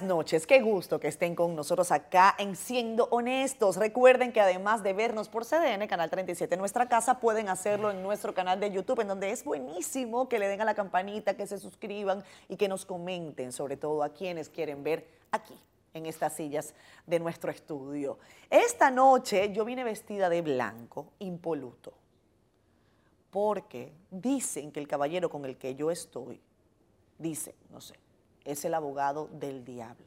Noches. Qué gusto que estén con nosotros acá en Siendo Honestos. Recuerden que además de vernos por CDN, Canal 37, en nuestra casa, pueden hacerlo en nuestro canal de YouTube, en donde es buenísimo que le den a la campanita, que se suscriban y que nos comenten, sobre todo a quienes quieren ver aquí, en estas sillas de nuestro estudio. Esta noche yo vine vestida de blanco, impoluto, porque dicen que el caballero con el que yo estoy, dice, no sé, es el abogado del diablo.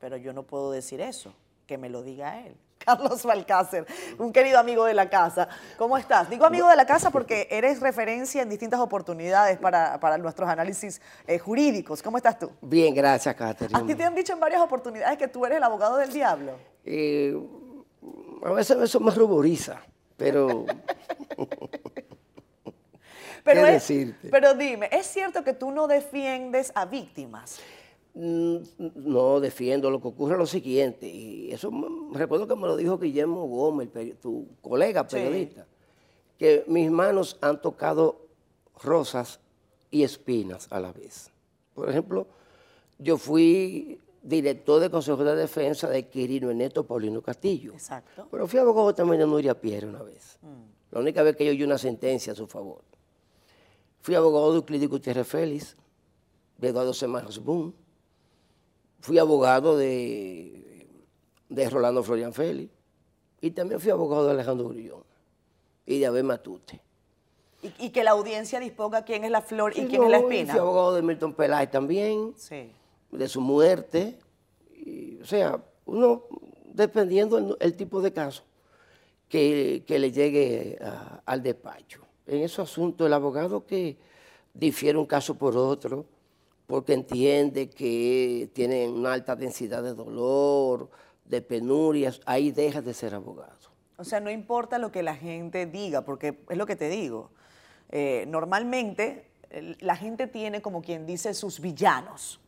Pero yo no puedo decir eso, que me lo diga él. Carlos Balcácer, un querido amigo de la casa. ¿Cómo estás? Digo amigo de la casa porque eres referencia en distintas oportunidades para, nuestros análisis eh, jurídicos. ¿Cómo estás tú? Bien, gracias, Catherine. ¿A ti te han dicho en varias oportunidades que tú eres el abogado del diablo? Eh, a veces eso me ruboriza, pero... Pero, pero dime, ¿es cierto que tú no defiendes a víctimas? Mm, no defiendo, lo que ocurre es lo siguiente, y eso recuerdo que me lo dijo Guillermo Gómez, tu colega periodista, que mis manos han tocado rosas y espinas a la vez. Por ejemplo, yo fui director del Consejo de Defensa de Quirino Ernesto Paulino Castillo. Exacto. Pero fui abogado también de Nuria Pierre una vez. Mm. La única vez que yo oí una sentencia a su favor. Fui abogado de Euclides Gutiérrez Félix, de Eduardo Semanas Boom. Fui abogado de, de Rolando Florian Félix. Y también fui abogado de Alejandro Grullón y de Abel Matute. Y, que la audiencia disponga quién es la flor y quién es la espina. Fui abogado de Milton Peláez también, sí. de su muerte. o sea, uno, dependiendo el, tipo de caso que, le llegue al despacho en ese asunto el abogado que difiere un caso por otro porque entiende que tiene una alta densidad de dolor, de penurias, ahí deja de ser abogado. O sea, no importa lo que la gente diga, porque es lo que te digo. Eh, normalmente la gente tiene como quien dice sus villanos.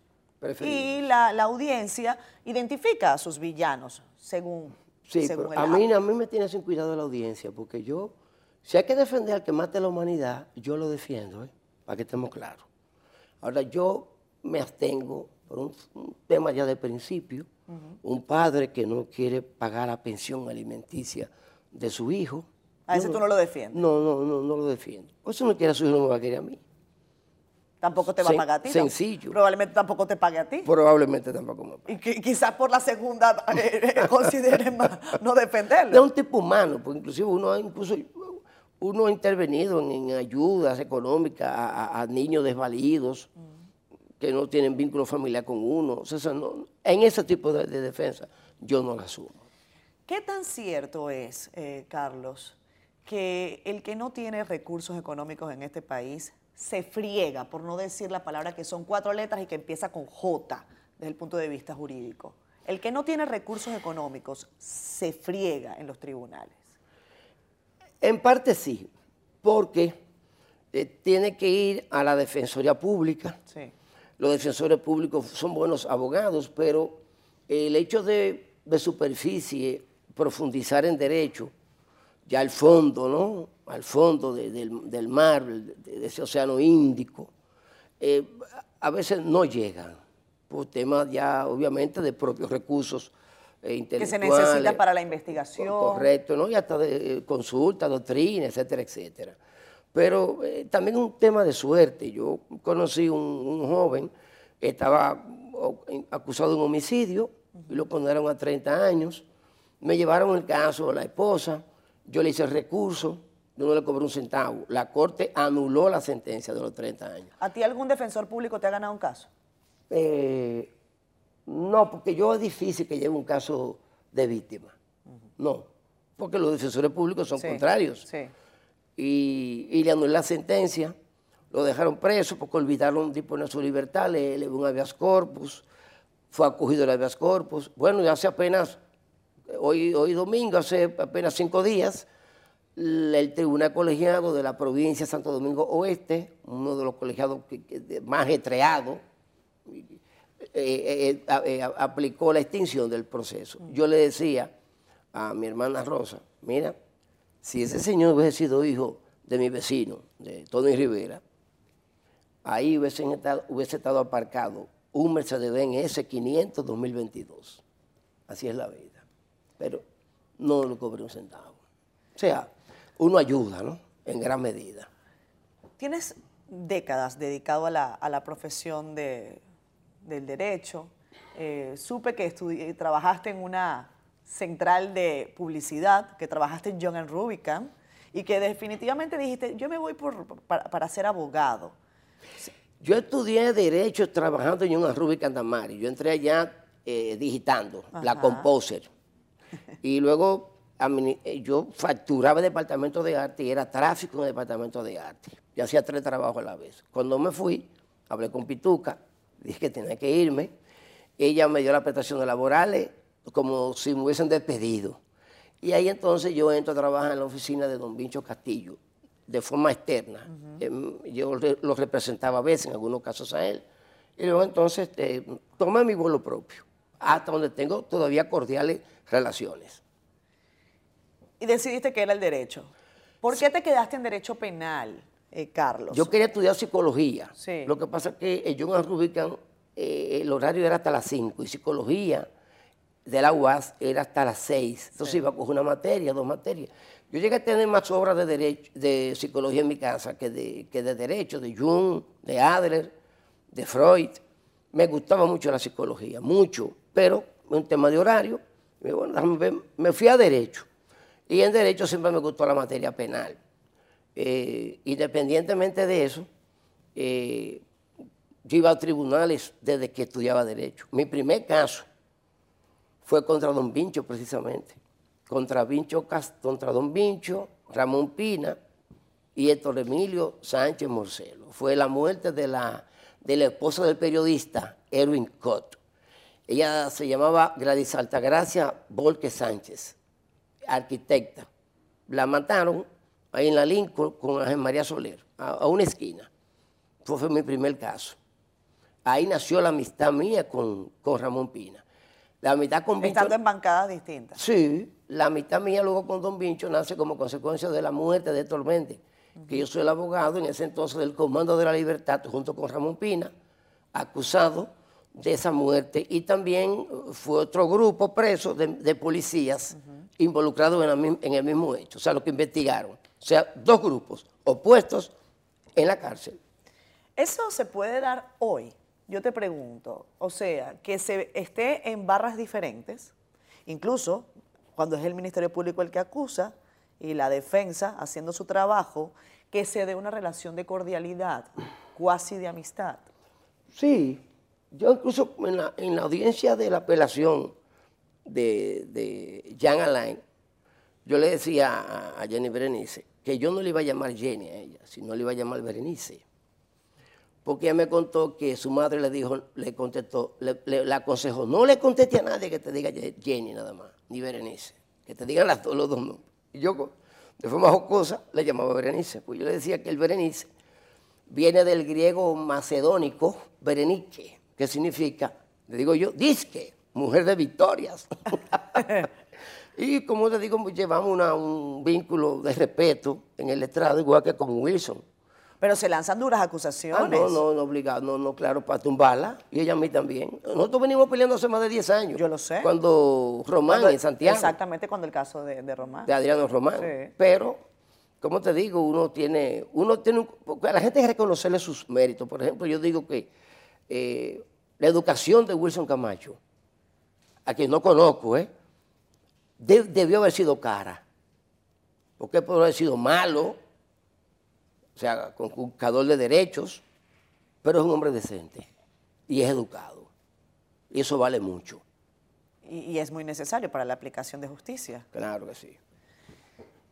Y la, audiencia identifica a sus villanos según, sí, a, mí, a mí me tiene sin cuidado la audiencia, porque yo si hay que defender al que mate la humanidad, yo lo defiendo, ¿eh? para que estemos claros. Ahora, yo me abstengo por un, tema ya de principio. Un padre que no quiere pagar la pensión alimenticia de su hijo. ¿A ese tú no lo defiendes? No, no, no, no lo defiendo. O si no quiere a su hijo, no me va a querer a mí. Tampoco te va a pagar a ti. Sencillo. Probablemente tampoco te pague a ti. Probablemente tampoco me pague. Y quizás por la segunda eh, eh, considere no defenderlo. Es un tipo humano, porque inclusive uno incluso uno ha intervenido en, ayudas económicas a, niños desvalidos que no tienen vínculo familiar con uno. en ese tipo de, defensa yo no la asumo. ¿Qué tan cierto es, eh, Carlos, que el que no tiene recursos económicos en este país se friega, por no decir la palabra que son cuatro letras y que empieza con J desde el punto de vista jurídico? El que no tiene recursos económicos se friega en los tribunales. En parte sí, porque eh, tiene que ir a la Defensoría Pública. Los defensores públicos son buenos abogados, pero el hecho de, superficie, profundizar en derecho, ya al fondo, ¿no? Al fondo del, mar, de, ese océano Índico, eh, a veces no llegan, por temas ya obviamente de propios recursos eh, que se necesita para la investigación. Correcto, ¿no? Y hasta de consulta, doctrina, etcétera, etcétera. Pero eh, también un tema de suerte. Yo conocí un, un joven que estaba acusado de un homicidio y lo condenaron a 30 años. Me llevaron el caso a la esposa, yo le hice el recurso, yo no le cobré un centavo. La corte anuló la sentencia de los 30 años. ¿A ti algún defensor público te ha ganado un caso? Eh, no, porque yo es difícil que lleve un caso de víctima. No, porque los defensores públicos son contrarios. Y, y, le anuló la sentencia, lo dejaron preso porque olvidaron disponer su libertad, le, le un habeas corpus, fue acogido el habeas corpus. Bueno, ya hace apenas, hoy, hoy domingo, hace apenas cinco días, el Tribunal Colegiado de la provincia de Santo Domingo Oeste, uno de los colegiados más estreados, eh, eh, eh, aplicó la extinción del proceso. Yo le decía a mi hermana Rosa, mira, si ese señor hubiese sido hijo de mi vecino, de Tony Rivera, ahí hubiese estado, hubiese estado aparcado un Mercedes-Benz S500 2022. Así es la vida. Pero no lo cobré un centavo. O sea, uno ayuda, ¿no? En gran medida. Tienes décadas dedicado a la, profesión del derecho. Eh, supe que trabajaste en una central de publicidad, que trabajaste en John Rubicam y que definitivamente dijiste, yo me voy para, ser abogado. Yo estudié Derecho trabajando en John Rubicam Damari. Yo entré allá eh, digitando, la Composer. Y luego eh, yo facturaba el departamento de arte y era tráfico en el departamento de arte. Yo hacía tres trabajos a la vez. Cuando me fui, hablé con Pituca, dije que tenía que irme. Ella me dio las prestaciones laborales como si me hubiesen despedido. Y ahí entonces yo entro a trabajar en la oficina de don Vincho Castillo, de forma externa. Em, yo lo representaba a veces, en algunos casos a él. Y luego entonces este, tomé mi vuelo propio, hasta donde tengo todavía cordiales relaciones. Y decidiste que era el derecho. ¿Por qué te quedaste en derecho penal, eh, Carlos? Yo quería estudiar psicología. Lo que pasa es que en John Rubicam eh, el horario era hasta las 5 y psicología de la UAS era hasta las 6. Entonces iba a coger una materia, dos materias. Yo llegué a tener más obras de, derecho, de psicología en mi casa que de, que de derecho, de Jung, de Adler, de Freud. Me gustaba mucho la psicología, mucho, pero un tema de horario. me fui a derecho. Y en derecho siempre me gustó la materia penal. Eh, independientemente de eso, eh, yo iba a tribunales desde que estudiaba derecho. Mi primer caso fue contra don Vincho precisamente, contra, Vincho, contra don Vincho, Ramón Pina y Héctor Emilio Sánchez Morcelo. Fue la muerte de la, de la esposa del periodista Erwin Cott. Ella se llamaba Gladys Altagracia Volque Sánchez, arquitecta. La mataron ahí en la Lincoln con Ángel María Soler, a, una esquina. fue mi primer caso. Ahí nació la amistad mía con, con Ramón Pina. La mitad con Vincho. Estando en bancadas distintas. Sí, la mitad mía luego con Don Vincho nace como consecuencia de la muerte de Tormente, que yo soy el abogado en ese entonces del Comando de la Libertad, junto con Ramón Pina, acusado de esa muerte. Y también fue otro grupo preso de, policías involucrados en, en el mismo hecho, o sea, lo que investigaron. O sea, dos grupos opuestos en la cárcel. ¿Eso se puede dar hoy? yo te pregunto, o sea, que se esté en barras diferentes, incluso cuando es el Ministerio Público el que acusa y la defensa haciendo su trabajo, que se dé una relación de cordialidad, cuasi de amistad. Sí, yo incluso en la, audiencia de la apelación de, de Jean Alain, yo le decía a, a Jenny Berenice que yo no le iba a llamar Jenny a ella, sino le iba a llamar Berenice porque ella me contó que su madre le dijo, le contestó, le, aconsejó, no le conteste a nadie que te diga Jenny nada más, ni Berenice, que te digan las, los dos nombres. Y yo, de forma jocosa, le llamaba Berenice, pues yo le decía que el Berenice viene del griego macedónico, Berenice, que significa, le digo yo, disque, mujer de victorias. y como te digo, llevamos un vínculo de respeto en el estrado, igual que con Wilson pero se lanzan duras acusaciones. Ah, no, no, no, obligado, no, no, claro, para tumbarla. Y ella a mí también. Nosotros venimos peleando hace más de 10 años. Yo lo sé. Cuando Román en Santiago. Exactamente, cuando el caso de, de Román. De Adriano Román. Sí. Pero, como te digo, uno tiene, uno tiene, a la gente hay que reconocerle sus méritos. Por ejemplo, yo digo que eh, la educación de Wilson Camacho, a quien no conozco, ¿eh? Debió haber sido cara. Porque puede haber sido malo, o sea, conculcador de derechos, pero es un hombre decente y es educado. Y eso vale mucho. Y, es muy necesario para la aplicación de justicia. Claro que sí.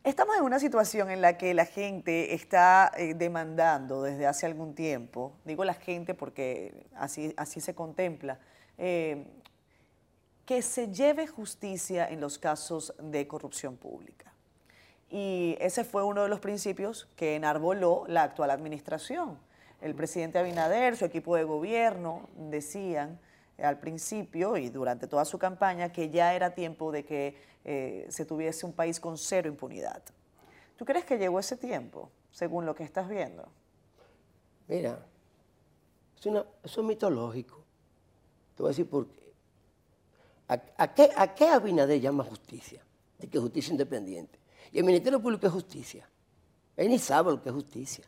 Estamos en una situación en la que la gente está eh, demandando desde hace algún tiempo, digo la gente porque así, así se contempla, eh, que se lleve justicia en los casos de corrupción pública. Y ese fue uno de los principios que enarboló la actual administración. El presidente Abinader, su equipo de gobierno, decían al principio y durante toda su campaña que ya era tiempo de que eh, se tuviese un país con cero impunidad. ¿Tú crees que llegó ese tiempo, según lo que estás viendo? Mira, es eso es mitológico. Te voy a decir por qué. ¿A, qué, a qué Abinader llama justicia? De que justicia independiente. Y el Ministerio Público es justicia. Él ni sabe lo que es justicia.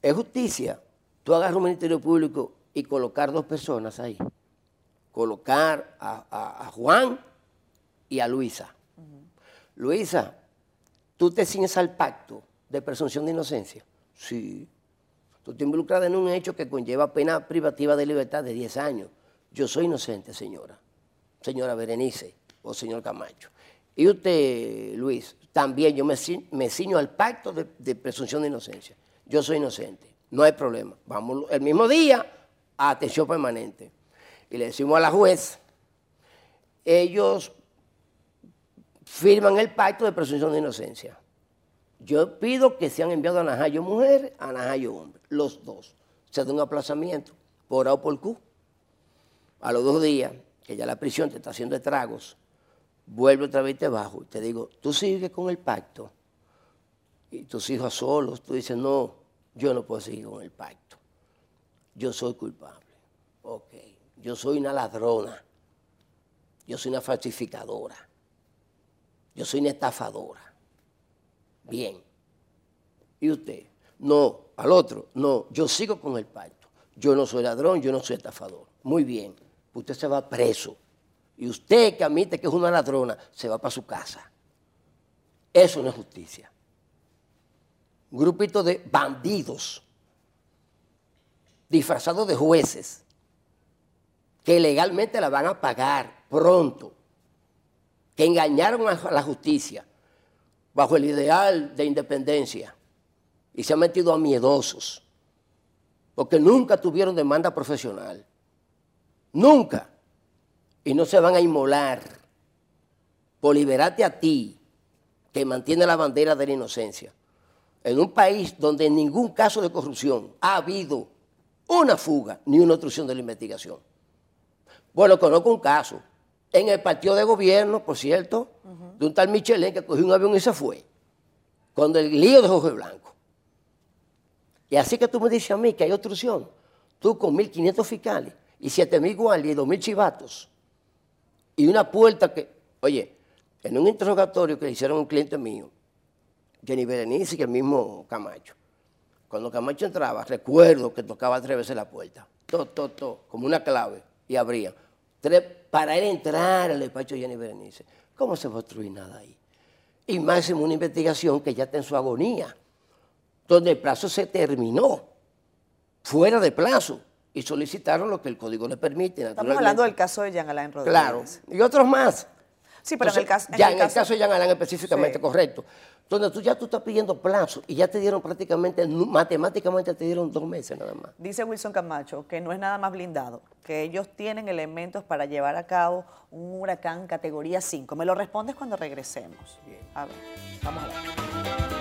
Es justicia. Tú agarras un Ministerio Público y colocar dos personas ahí. Colocar a, Juan y a Luisa. Luisa, ¿tú te ciñes al pacto de presunción de inocencia? Sí. Tú te involucras en un hecho que conlleva pena privativa de libertad de 10 años. Yo soy inocente, señora. Señora Berenice o señor Camacho. Y usted, Luis, también yo me, ciño al pacto de, presunción de inocencia. Yo soy inocente, no hay problema. Vamos el mismo día a atención permanente. Y le decimos a la juez, ellos firman el pacto de presunción de inocencia. Yo pido que sean enviados a Najayo mujer, a Najayo hombre, los dos. Se da un aplazamiento por A o por Q. A los dos días, que ya la prisión te está haciendo estragos, vuelve otra vez bajo y te digo, tú sigues con el pacto. Y tus hijos solos, tú dices, no, yo no puedo seguir con el pacto. Yo soy culpable. Ok, yo soy una ladrona. Yo soy una falsificadora. Yo soy una estafadora. Bien. ¿Y usted? No, al otro, no, yo sigo con el pacto. Yo no soy ladrón, yo no soy estafador. Muy bien, usted se va preso. Y usted que admite que es una ladrona, se va para su casa. Eso no es justicia. Un grupito de bandidos disfrazados de jueces que legalmente la van a pagar pronto, que engañaron a la justicia bajo el ideal de independencia y se han metido a miedosos, porque nunca tuvieron demanda profesional. Nunca. Y no se van a inmolar por liberarte a ti, que mantiene la bandera de la inocencia, en un país donde en ningún caso de corrupción ha habido una fuga ni una obstrucción de la investigación. Bueno, conozco un caso. En el partido de gobierno, por cierto, de un tal Michelin que cogió un avión y se fue, con el lío de Jorge Blanco. Y así que tú me dices a mí que hay obstrucción, tú con 1.500 fiscales y 7.000 guardias y 2.000 chivatos, y una puerta que, oye, en un interrogatorio que le hicieron un cliente mío, Jenny Berenice y el mismo Camacho, cuando Camacho entraba, recuerdo que tocaba tres veces la puerta, to, to, to, como una clave, y abría. Para él entrar al despacho de Jenny Berenice. ¿Cómo se va a obstruir nada ahí? Y máximo una investigación que ya está en su agonía, donde el plazo se terminó, fuera de plazo y solicitaron lo que el código le permite. Estamos hablando del caso de Jean Alain Rodríguez. Claro, y otros más. Sí, pero en el caso... ya en el caso, de Jean Alain específicamente, correcto. Donde tú ya tú estás pidiendo plazo y ya te dieron prácticamente, matemáticamente te dieron dos meses nada más. Dice Wilson Camacho que no es nada más blindado, que ellos tienen elementos para llevar a cabo un huracán categoría 5. Me lo respondes cuando regresemos. Bien. A ver, vamos a ver.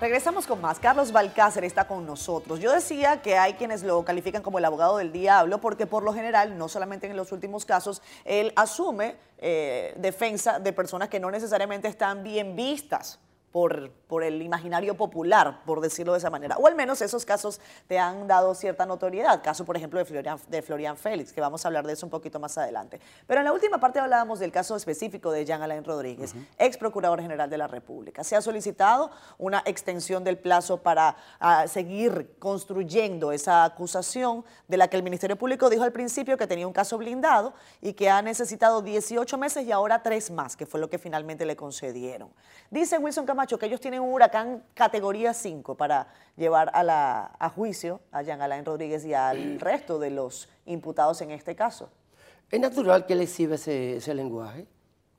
Regresamos con más. Carlos Balcácer está con nosotros. Yo decía que hay quienes lo califican como el abogado del diablo porque por lo general, no solamente en los últimos casos, él asume eh, defensa de personas que no necesariamente están bien vistas por, por, el imaginario popular, por decirlo de esa manera. O al menos esos casos te han dado cierta notoriedad. Caso, por ejemplo, de Florian, de Florian Félix, que vamos a hablar de eso un poquito más adelante. Pero en la última parte hablábamos del caso específico de Jean Alain Rodríguez, ex procurador general de la República. Se ha solicitado una extensión del plazo para ah, seguir construyendo esa acusación de la que el Ministerio Público dijo al principio que tenía un caso blindado y que ha necesitado 18 meses y ahora tres más, que fue lo que finalmente le concedieron. Dice Wilson Camacho que ellos tienen un huracán categoría 5 para llevar a, la, a juicio a Jean Alain Rodríguez y al resto de los imputados en este caso. Es natural que él exhiba ese, lenguaje,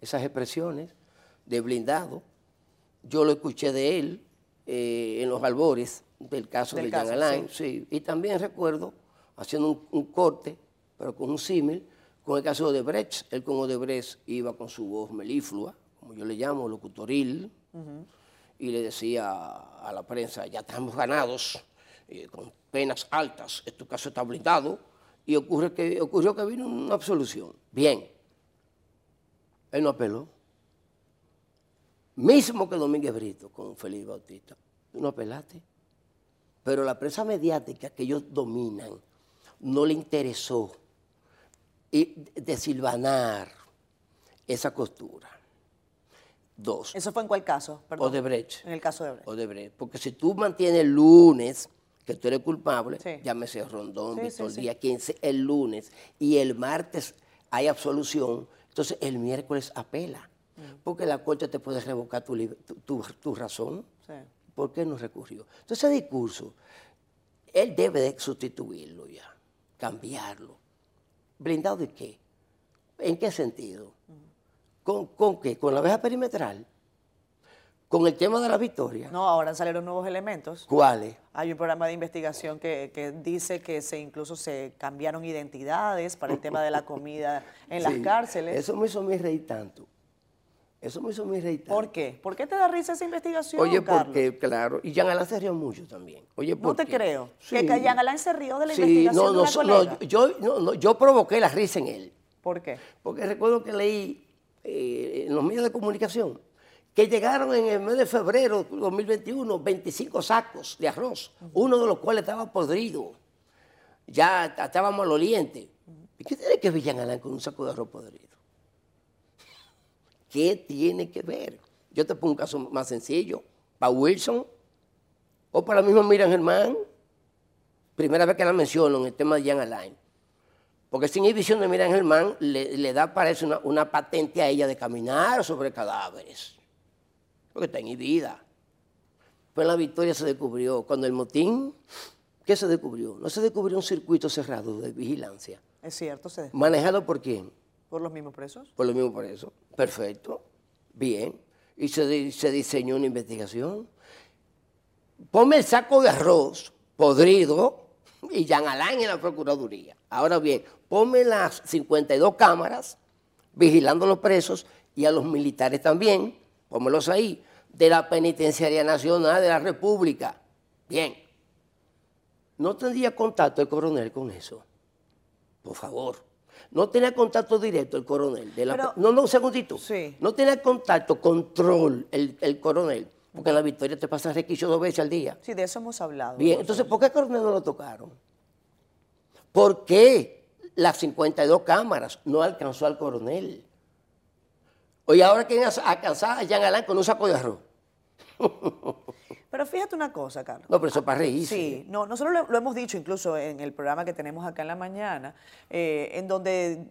esas expresiones de blindado. Yo lo escuché de él eh, en los albores del caso de Jean Alain, sí. Y también recuerdo haciendo un, corte, pero con un símil, con el caso de Odebrecht. Él con Odebrecht iba con su voz meliflua, como yo le llamo, locutoril, y le decía a la prensa, ya estamos ganados, eh, con penas altas, este caso está blindado, y ocurre que, ocurrió que vino una absolución. Bien, él no apeló. mismo que Domínguez Brito con Felipe Bautista. Tú no apelaste. Pero la prensa mediática que ellos dominan no le interesó desilvanar esa costura. Dos. ¿Eso fue en cuál caso? Perdón. Odebrecht. En el caso de Odebrecht. Odebrecht. Porque si tú mantienes el lunes que tú eres culpable, llámese Rondón, sí, Víctor Díaz, quien el lunes, y el martes hay absolución, entonces el miércoles apela. Mm. Porque la corte te puede revocar tu, tu, tu razón. ¿Por qué no recurrió? Entonces ese discurso, él debe de sustituirlo ya, cambiarlo. ¿Blindado de qué? ¿En qué sentido? ¿Con, ¿Con, qué? ¿Con la abeja perimetral? ¿Con el tema de la victoria? No, ahora salieron nuevos elementos. ¿Cuáles? Hay un programa de investigación que, dice que se incluso se cambiaron identidades para el tema de la comida en las cárceles. Eso me hizo mí reír tanto. Eso me hizo muy irritante. ¿Por qué? ¿Por qué te da risa esa investigación, Oye, porque, claro, y Jean Alain se rió mucho también. Oye, no te creo. Que Jean Alain se rió de la investigación no, no, no, yo, no, yo provoqué la risa en él. ¿Por qué? Porque recuerdo que leí eh, en los medios de comunicación que llegaron en el mes de febrero de 2021 25 sacos de arroz, uno de los cuales estaba podrido. Ya estaba maloliente. ¿Y qué tiene que ver Alain con un saco de arroz podrido? ¿Qué tiene que ver? Yo te pongo un caso más sencillo. Para Wilson o para la misma Miriam Germán. Primera vez que la menciono en el tema de Jan Alain. Porque sin inhibición de Miriam Germán le, le da, parece, una, una, patente a ella de caminar sobre cadáveres. Porque está inhibida. Pues la victoria se descubrió. Cuando el motín, ¿qué se descubrió? No se descubrió un circuito cerrado de vigilancia. Es cierto, se descubrió. ¿Manejado por quién? ¿Por los mismos presos? Por los mismos presos. Perfecto. Bien. Y se, diseñó una investigación. Ponme el saco de arroz podrido y Jean Alain en la Procuraduría. Ahora bien, ponme las 52 cámaras vigilando a los presos y a los militares también, pónmelos ahí, de la Penitenciaría Nacional de la República. Bien. ¿No tendría contacto el coronel con eso? Por favor. No tenía contacto directo el coronel. De la, no, no, un segundito. Sí. No tenía contacto, control el, coronel. Porque en la victoria te pasa requisito dos veces al día. Sí, de eso hemos hablado. Bien, entonces, ¿por qué el coronel no lo tocaron? ¿Por qué las 52 cámaras no alcanzó al coronel? Oye, ahora quieren alcanzar a Jean Alain con un saco de arroz. Pero fíjate una cosa, Carlos. No, pero eso para reírse. Sí, no, nosotros lo, hemos dicho incluso en el programa que tenemos acá en la mañana, eh, en donde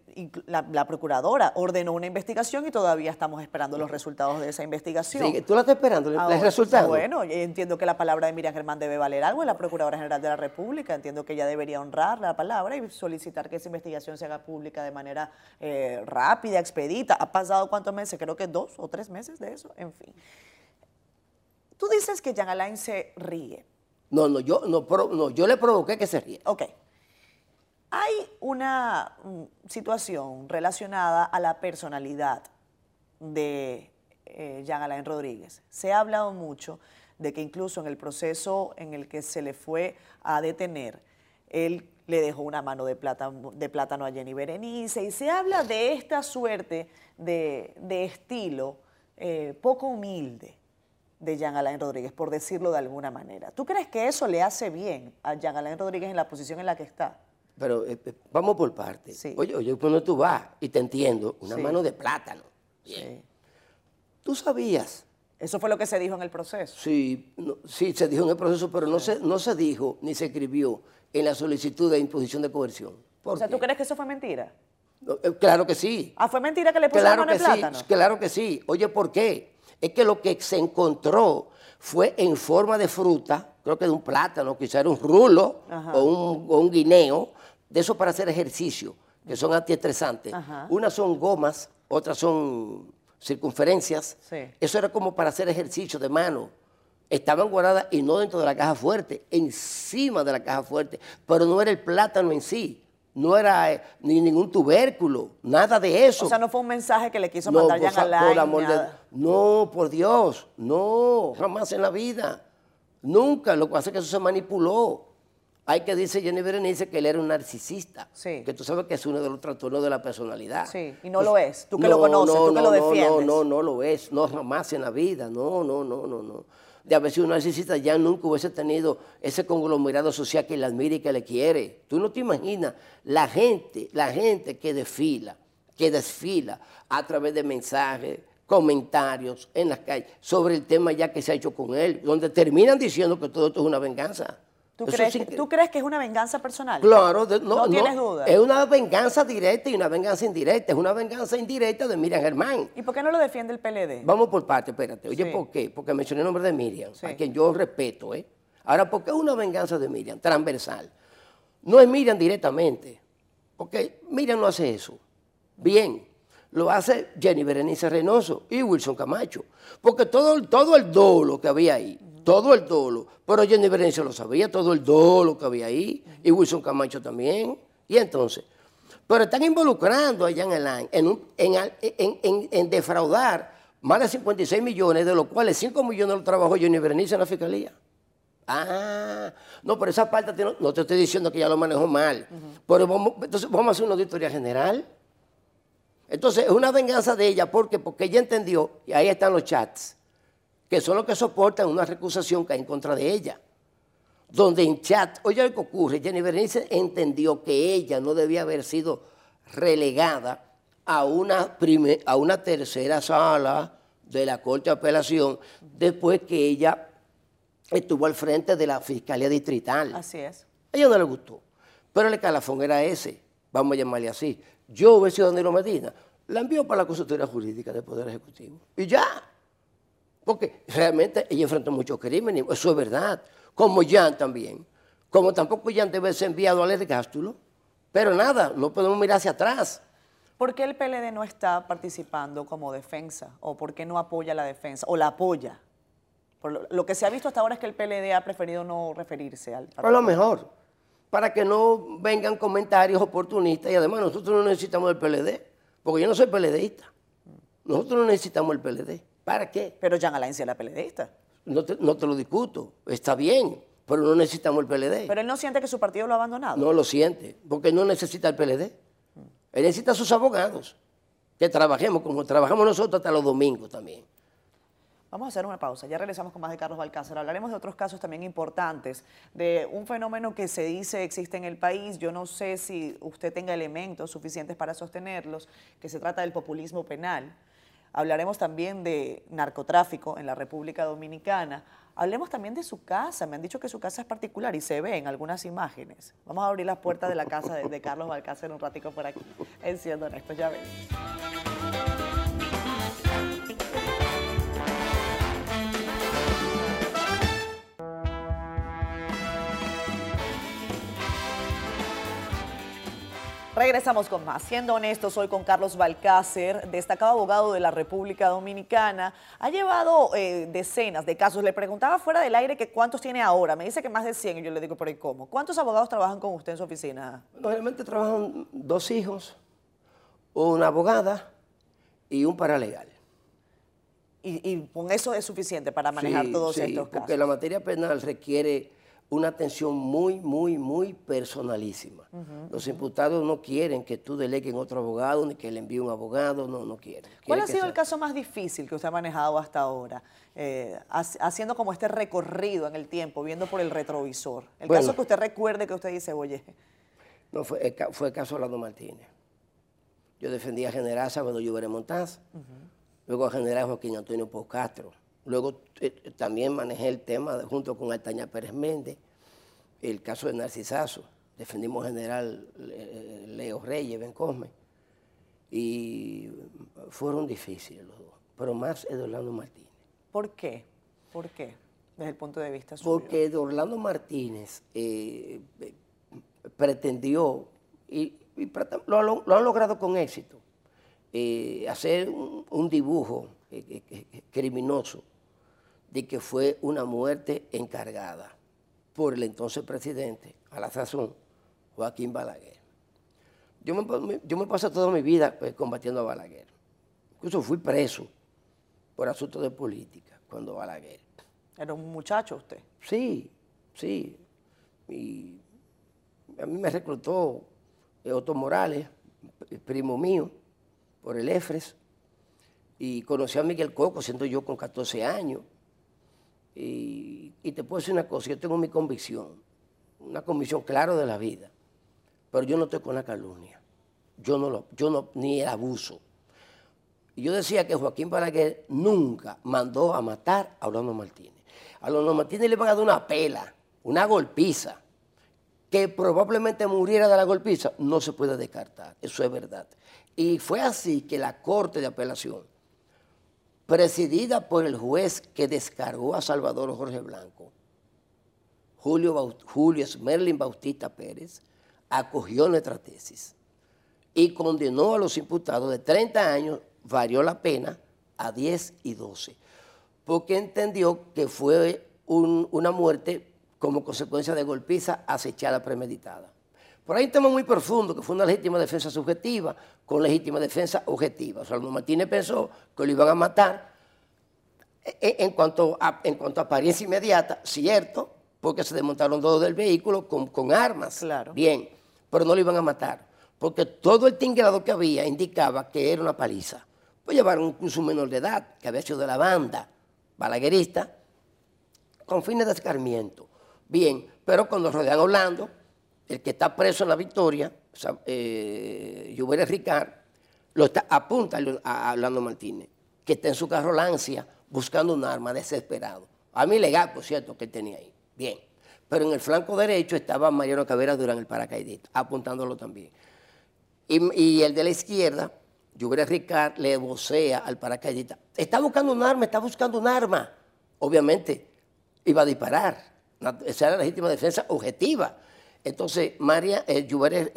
la, procuradora ordenó una investigación y todavía estamos esperando los resultados de esa investigación. Sí, tú la estás esperando, los resultados. Bueno, entiendo que la palabra de Miriam Germán debe valer algo, es la Procuradora General de la República, entiendo que ella debería honrar la palabra y solicitar que esa investigación se haga pública de manera eh, rápida, expedita. ¿Ha pasado cuántos meses? Creo que dos o tres meses de eso, en fin. Tú dices que Jean Alain se ríe. No, no, yo, no, yo le provoqué que se ríe. Ok. Hay una mm, situación relacionada a la personalidad de eh, Jean Alain Rodríguez. Se ha hablado mucho de que incluso en el proceso en el que se le fue a detener, él le dejó una mano de plátano, de plátano a Jenny Berenice y se habla de esta suerte de, estilo eh, poco humilde de Jean Alain Rodríguez, por decirlo de alguna manera. ¿Tú crees que eso le hace bien a Jean Alain Rodríguez en la posición en la que está? Pero eh, eh, vamos por partes. Oye, oye, cuando tú vas, y te entiendo, una mano de plátano. Sí. ¿Tú sabías? Eso fue lo que se dijo en el proceso. Sí, sí, se dijo en el proceso, pero no se, no se dijo ni se escribió en la solicitud de imposición de coerción. o sea, ¿tú crees que eso fue mentira? Eh, claro que sí. Ah, fue mentira que le pusieron claro el plátano. Sí, claro que sí. Oye, ¿por qué? Es que lo que se encontró fue en forma de fruta, creo que de un plátano, quizá era un rulo o un, guineo, de eso para hacer ejercicio, que son antiestresantes. Unas son gomas, otras son circunferencias. Eso era como para hacer ejercicio de mano. Estaban guardadas y no dentro de la caja fuerte, encima de la caja fuerte, pero no era el plátano en sí no era eh, ni ningún tubérculo, nada de eso. O sea, no fue un mensaje que le quiso mandar ya a por No, por Dios, no, jamás en la vida. Nunca. Lo que pasa es que eso se manipuló. Hay que decir Jenny Berenice que él era un narcisista. Sí. Que tú sabes que es uno de los trastornos de la personalidad. Sí, y no lo es. Tú que lo conoces, tú que lo defiendes. No, no, no lo es. No jamás en la vida. No, no, no, no, no. De haber sido narcisista ya nunca hubiese tenido ese conglomerado social que le admira y que le quiere. Tú no te imaginas la gente, la gente que desfila, que desfila a través de mensajes, comentarios en las calles sobre el tema ya que se ha hecho con él, donde terminan diciendo que todo esto es una venganza. ¿Tú, crees, que es una venganza personal? Claro, no, tienes duda. Es una venganza directa y una venganza indirecta. Es una venganza indirecta de Miriam Germán. ¿Y por qué no lo defiende el PLD? Vamos por parte, espérate. Oye, ¿por qué? Porque mencioné el nombre de Miriam, a quien yo respeto. ¿eh? Ahora, ¿por qué es una venganza de Miriam? Transversal. No es Miriam directamente, porque Miriam no hace eso. Bien, lo hace Jenny Berenice Reynoso y Wilson Camacho. Porque todo, todo el dolo que había ahí todo el dolo. Pero Jenny Berenice lo sabía, todo el dolo que había ahí, y Wilson Camacho también. Y entonces, pero están involucrando allá en el en, en, defraudar más de 56 millones, de los cuales 5 millones lo trabajó Jenny Berenice en la fiscalía. Ah, no, pero esa parte no, te estoy diciendo que ya lo manejó mal. Pero vamos, entonces vamos a hacer una auditoría general. Entonces, es una venganza de ella, porque Porque ella entendió, y ahí están los chats, que son los que soportan una recusación que hay en contra de ella. Donde en chat, oye lo que ocurre, Jenny Berenice entendió que ella no debía haber sido relegada a una, a una tercera sala de la Corte de Apelación después que ella estuvo al frente de la Fiscalía Distrital. Así es. A ella no le gustó. Pero el calafón era ese, vamos a llamarle así. Yo hubiera sido Danilo Medina, la envió para la consultoría jurídica del Poder Ejecutivo. Y ya. Porque realmente ella enfrentó muchos crímenes, eso es verdad. Como Jan también. Como tampoco Jan debe ser enviado al Ergástulo. Pero nada, no podemos mirar hacia atrás. ¿Por qué el PLD no está participando como defensa? ¿O por qué no apoya la defensa? ¿O la apoya? Por lo, que se ha visto hasta ahora es que el PLD ha preferido no referirse al partido. A lo mejor, para que no vengan comentarios oportunistas. Y además nosotros no necesitamos el PLD, porque yo no soy PLDista. Nosotros no necesitamos el PLD. ¿Para qué? Pero Jean Alain sí era PLDista. No te, no te lo discuto, está bien, pero no necesitamos el PLD. Pero él no siente que su partido lo ha abandonado. No lo siente, porque no necesita el PLD. Él necesita a sus abogados, que trabajemos como trabajamos nosotros hasta los domingos también. Vamos a hacer una pausa, ya regresamos con más de Carlos Balcázar. Hablaremos de otros casos también importantes, de un fenómeno que se dice existe en el país. Yo no sé si usted tenga elementos suficientes para sostenerlos, que se trata del populismo penal. Hablaremos también de narcotráfico en la República Dominicana. Hablemos también de su casa. Me han dicho que su casa es particular y se ve en algunas imágenes. Vamos a abrir las puertas de la casa de, Carlos Balcácer un ratico por aquí. Enciendo esto, ya ven. Regresamos con más. Siendo honestos, hoy con Carlos Balcácer, destacado abogado de la República Dominicana. Ha llevado eh, decenas de casos. Le preguntaba fuera del aire que cuántos tiene ahora. Me dice que más de 100 y yo le digo, por ahí cómo. ¿Cuántos abogados trabajan con usted en su oficina? Normalmente trabajan dos hijos, una abogada y un paralegal. ¿Y, con eso es suficiente para manejar todos estos casos? porque la materia penal requiere una atención muy, muy, muy personalísima. Los imputados no quieren que tú delegues otro abogado, ni que le envíe un abogado, no, no quieren. ¿Cuál ha sido el caso más difícil que usted ha manejado hasta ahora? Eh, haciendo como este recorrido en el tiempo, viendo por el retrovisor. El caso que usted recuerde que usted dice, oye. No, fue, fue el caso Orlando Martínez. Yo defendía a General Sábado Lloveré Montaz, luego a General Joaquín Antonio Pau Castro Luego eh, también manejé el tema junto con Altaña Pérez Méndez, el caso de Narcisazo. Defendimos al general eh, Leo Reyes, Ben Cosme. Y fueron difíciles los dos, pero más Orlando Martínez. ¿Por qué? ¿Por qué? Desde el punto de vista suyo. Porque Orlando Martínez eh, pretendió, y, lo, han logrado con éxito, hacer un dibujo criminoso de que fue una muerte encargada por el entonces presidente, a la sazón, Joaquín Balaguer. Yo me, yo me pasé toda mi vida pues, combatiendo a Balaguer. Incluso fui preso por asuntos de política cuando Balaguer. ¿Era un muchacho usted? Sí, sí. Y a mí me reclutó Otto Morales, primo mío, por el EFRES, y conocí a Miguel Coco, siendo yo con 14 años. Y, te puedo decir una cosa, yo tengo mi convicción, una convicción clara de la vida, pero yo no estoy con la calumnia, yo no lo, yo no, ni el abuso. Y yo decía que Joaquín Balaguer nunca mandó a matar a Orlando Martínez. A Orlando Martínez le van a dar una pela, una golpiza. Que probablemente muriera de la golpiza, no se puede descartar, eso es verdad. Y fue así que la Corte de Apelación, presidida por el juez que descargó a Salvador Jorge Blanco, Julio, Julio Merlin Bautista Pérez, acogió nuestra tesis y condenó a los imputados de 30 años varió la pena a 10 y 12, porque entendió que fue una muerte como consecuencia de golpiza acechada premeditada. Por ahí un tema muy profundo, que fue una legítima defensa subjetiva con legítima defensa objetiva. O sea, Martínez pensó que lo iban a matar e, e, en cuanto a, en cuanto a apariencia inmediata, cierto, porque se desmontaron dos del vehículo con, con armas. Claro. Bien, pero no lo iban a matar, porque todo el tinglado que había indicaba que era una paliza. Pues llevaron incluso un menor de edad, que había sido de la banda balaguerista, con fines de escarmiento. Bien, pero cuando rodean a Orlando, el que está preso en la victoria, eh, Ricard, lo está, apunta a Orlando Martínez, que está en su carro Lancia buscando un arma desesperado. A mí legal, por cierto, que tenía ahí. Bien. Pero en el flanco derecho estaba Mariano Cabrera Durán, el paracaidista, apuntándolo también. y el de la izquierda Lluvia Ricard le vocea al paracaidista, está buscando un arma, está buscando un arma. Obviamente, iba a disparar. Esa era la legítima defensa objetiva. Entonces, María eh,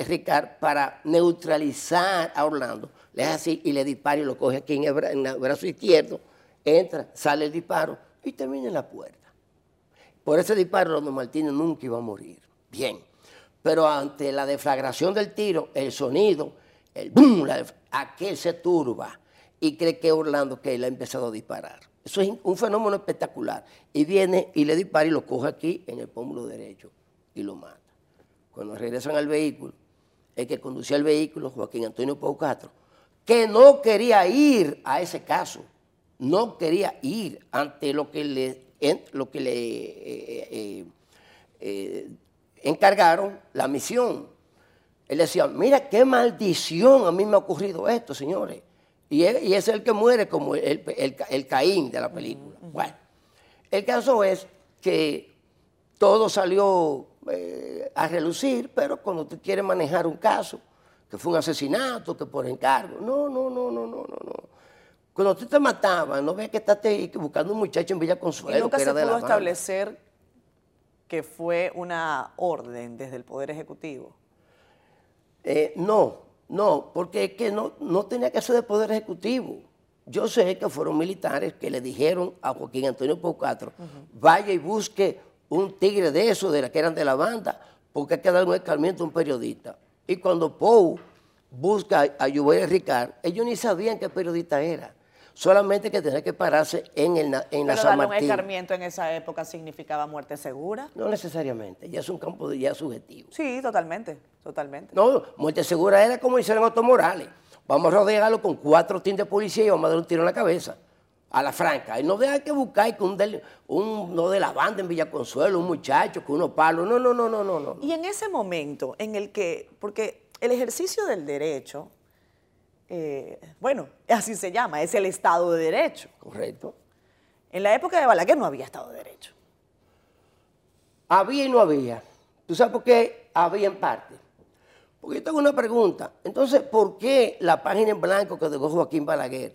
Ricard, para neutralizar a Orlando, le hace así y le dispara y lo coge aquí en el, brazo izquierdo, entra, sale el disparo y termina en la puerta. Por ese disparo, Orlando Martínez nunca iba a morir. Bien. Pero ante la deflagración del tiro, el sonido, el boom, aquel se turba y cree que Orlando que él ha empezado a disparar. Eso es un fenómeno espectacular. Y viene y le dispara y lo coge aquí en el pómulo derecho y lo mata. Cuando regresan al vehículo, el que conducía el vehículo, Joaquín Antonio Pau Castro, que no quería ir a ese caso, no quería ir ante lo que le, lo que le eh, eh, eh, encargaron la misión él decía, mira qué maldición a mí me ha ocurrido esto, señores. Y, es el que muere como el, Caín de la película. Bueno, el caso es que todo salió eh, a relucir, pero cuando tú quieres manejar un caso, que fue un asesinato, que por encargo, no, no, no, no, no, no, no. Cuando tú te matabas, no ves que estás buscando un muchacho en Villa Consuelo. ¿Y nunca que se pudo establecer que fue una orden desde el Poder Ejecutivo? Eh, no, no, porque es que no, no tenía que ser de Poder Ejecutivo. Yo sé que fueron militares que le dijeron a Joaquín Antonio Poucatro, vaya y busque un tigre de esos, de la que eran de la banda, porque hay que dar un escarmiento a un periodista. Y cuando Pou busca a Yubel Ricard, ellos ni sabían qué periodista era solamente que tenía que pararse en, el, en la San Martín. un escarmiento en esa época significaba muerte segura? No necesariamente, ya es un campo de, ya subjetivo. Sí, totalmente, totalmente. No, muerte segura era como hicieron Otto Morales. Vamos a rodearlo con cuatro tintes de policía y vamos a dar un tiro en la cabeza. A la franca. Y no deja que buscar que un de, uno de la banda en Villa Consuelo, un muchacho con unos palos. No, no, no, no, no, no. Y en ese momento en el que, porque el ejercicio del derecho eh, bueno, así se llama, es el Estado de Derecho. Correcto. En la época de Balaguer no había Estado de Derecho. Había y no había. ¿Tú sabes por qué había en parte? Porque yo tengo una pregunta. Entonces, ¿por qué la página en blanco que dejó Joaquín Balaguer?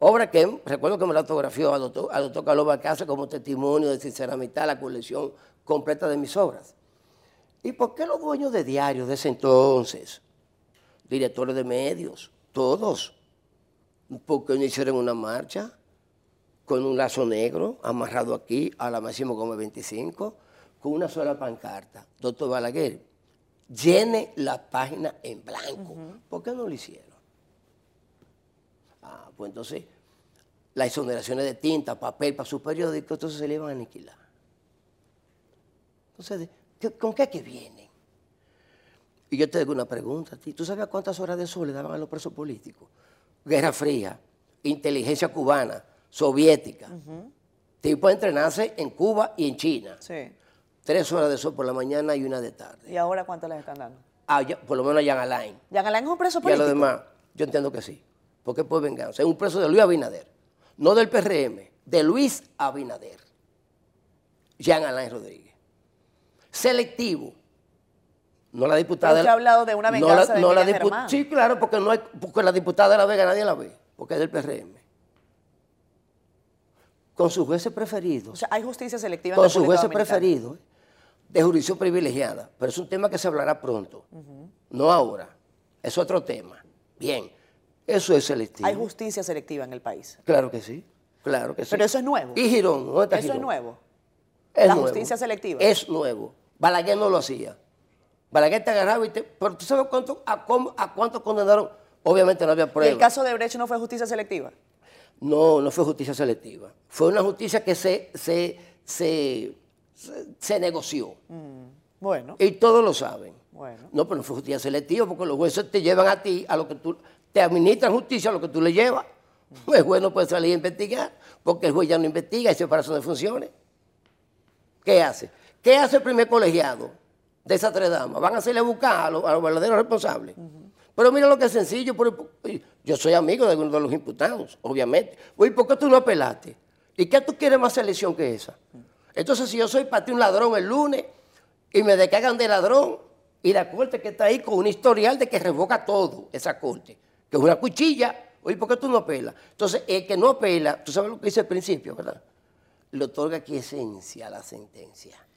Obra que, recuerdo que me la autografió a doctor, a doctor Carlos Balcázar como testimonio de sincera mitad, la colección completa de mis obras. ¿Y por qué los dueños de diarios de ese entonces, directores de medios, todos, porque no hicieron una marcha con un lazo negro amarrado aquí a la máximo como 25, con una sola pancarta. Doctor Balaguer, llene la página en blanco. ¿Por qué no lo hicieron? Ah, pues entonces, las exoneraciones de tinta, papel para sus periódicos, entonces se le iban a aniquilar. Entonces, ¿con qué que vienen? Y yo te digo una pregunta a ti. ¿Tú sabías cuántas horas de sol le daban a los presos políticos? Guerra Fría, inteligencia cubana, soviética. Tipo entrenarse en Cuba y en China. Sí. Tres horas de sol por la mañana y una de tarde. ¿Y ahora cuánto les están dando? Ah, por lo menos a Jan Alain. ¿Jan Alain es un preso político? Y a lo demás, yo entiendo que sí. Porque es por venganza. Es un preso de Luis Abinader. No del PRM, de Luis Abinader. Jean Alain Rodríguez. Selectivo. No la diputada. Pero ha hablado de una venganza no la, de no Sí, claro, porque, no hay, porque la diputada de la Vega nadie la ve, porque es del PRM. Con sus jueces preferidos. O sea, hay justicia selectiva en Con sus jueces preferidos de jurisdicción privilegiada. Pero es un tema que se hablará pronto, no ahora. Es otro tema. Bien, eso es selectivo. ¿Hay justicia selectiva en el país? Claro que sí, claro que sí. Pero eso es nuevo. ¿Y Girón? ¿Dónde está Eso es nuevo. Es la justicia selectiva. Es nuevo. Balaguer no lo hacía. Balaguer te agarraba y te... Pero ¿tú sabes cuánto, a, cuánto condenaron? Obviamente no había pruebas. ¿El caso de Brecht no fue justicia selectiva? No, no fue justicia selectiva. Fue una justicia que se, se, se, negoció. Mm, bueno. Y todos lo saben. Bueno. No, pero no fue justicia selectiva porque los jueces te llevan a ti, a lo que tú... Te administran justicia a lo que tú le llevas. El juez no puede salir a investigar porque el juez ya no investiga y separación de funciones. ¿Qué hace? ¿Qué hace el primer colegiado de esas tres damas? Van a hacerle buscar a los, verdaderos responsables. Pero mira lo que es sencillo. yo soy amigo de algunos de los imputados, obviamente. Oye, ¿por qué tú no apelaste? ¿Y qué tú quieres más selección que esa? Entonces, si yo soy para ti un ladrón el lunes y me descargan de ladrón, y la corte que está ahí con un historial de que revoca todo, esa corte, que es una cuchilla, oye, ¿por qué tú no apelas? Entonces, el que no apela, tú sabes lo que dice el principio, ¿verdad? Le otorga esencia a la sentencia.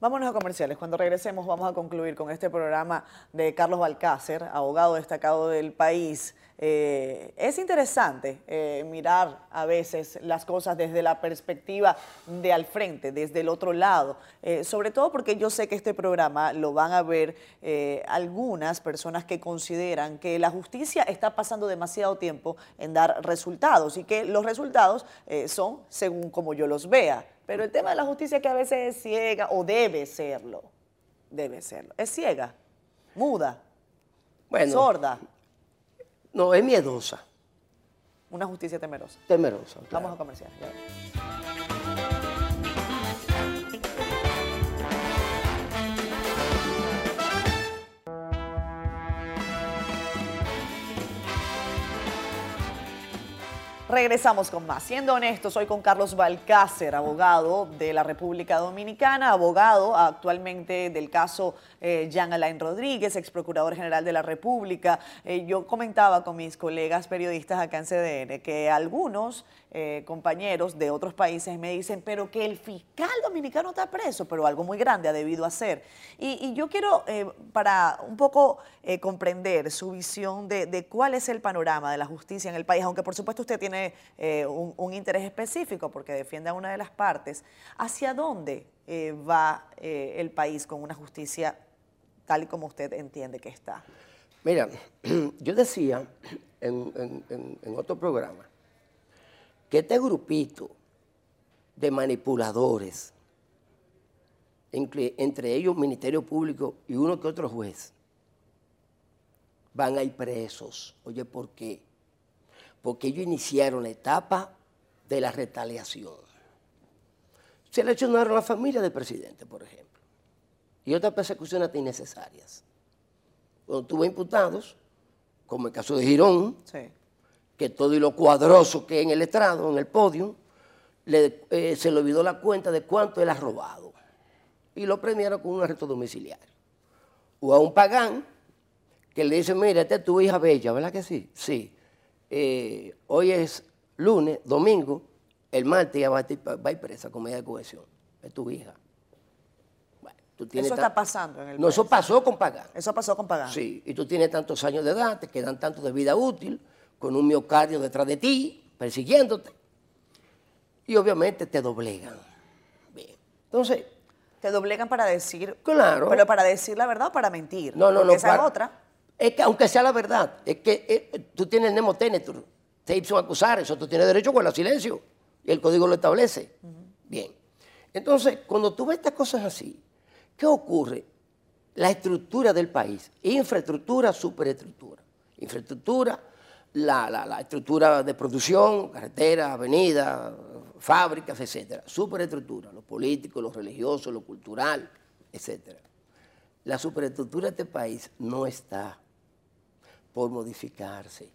Vámonos a comerciales. Cuando regresemos vamos a concluir con este programa de Carlos Balcácer, abogado destacado del país. Eh, es interesante eh, mirar a veces las cosas desde la perspectiva de al frente, desde el otro lado, eh, sobre todo porque yo sé que este programa lo van a ver algunas personas que consideran que la justicia está pasando demasiado tiempo en dar resultados y que los resultados son según como yo los vea. Pero el tema de la justicia que a veces es ciega o debe serlo, debe serlo. Es ciega, muda, sorda. No, es miedosa. Una justicia temerosa. Temerosa. Vamos a comerciar. Regresamos con más. Siendo honestos, soy con Carlos Balcácer, abogado de la República Dominicana, abogado actualmente del caso eh, Jean Alain Rodríguez, ex procurador general de la República. Eh, yo comentaba con mis colegas periodistas acá en CDN que algunos eh, compañeros de otros países me dicen, pero que el fiscal dominicano está preso, pero algo muy grande ha debido hacer. Y, yo quiero, eh, para un poco eh, comprender su visión de, cuál es el panorama de la justicia en el país, aunque por supuesto usted tiene un, interés específico porque defiende a una de las partes, ¿hacia dónde va el país con una justicia tal y como usted entiende que está? Mira, yo decía en otro programa, que este grupito de manipuladores, entre ellos Ministerio Público y uno que otro juez, van a ir presos. Oye, ¿por qué? Porque ellos iniciaron la etapa de la retaliación. Se Seleccionaron a la familia del presidente, por ejemplo, y otras persecuciones innecesarias. Cuando tuvo imputados, como el caso de Girón, que todo y lo cuadroso que en el estrado, en el podio, eh, se le olvidó la cuenta de cuánto él ha robado. Y lo premiaron con un arresto domiciliario. O a un pagán que le dice, mira, esta es tu hija bella, ¿verdad que sí? Sí. Eh, hoy es lunes, domingo, el martes ya va a, ir presa con medida de cohesión. Es tu hija. eso está pasando en el No, eso pasó con Pagán. Eso pasó con Pagán. Sí, y tú tienes tantos años de edad, te quedan tantos de vida útil, con un miocardio detrás de ti, persiguiéndote. Y obviamente te doblegan. Bien. Entonces. Te doblegan para decir. Claro. Pero para decir la verdad o para mentir. No, no, no. Esa es otra. Es que aunque sea la verdad, es que eh, tú tienes nemo tenetur, te ipsum acusar, eso tú tienes derecho con el silencio. Y el código lo establece. Bien. Entonces, cuando tú ves estas cosas así, ¿qué ocurre? la estructura del país, infraestructura, superestructura. Infraestructura, la, estructura de producción, carretera, avenida, fábricas, etcétera. Superestructura, lo político, lo religioso, lo cultural, etcétera. La superestructura de este país no está por modificarse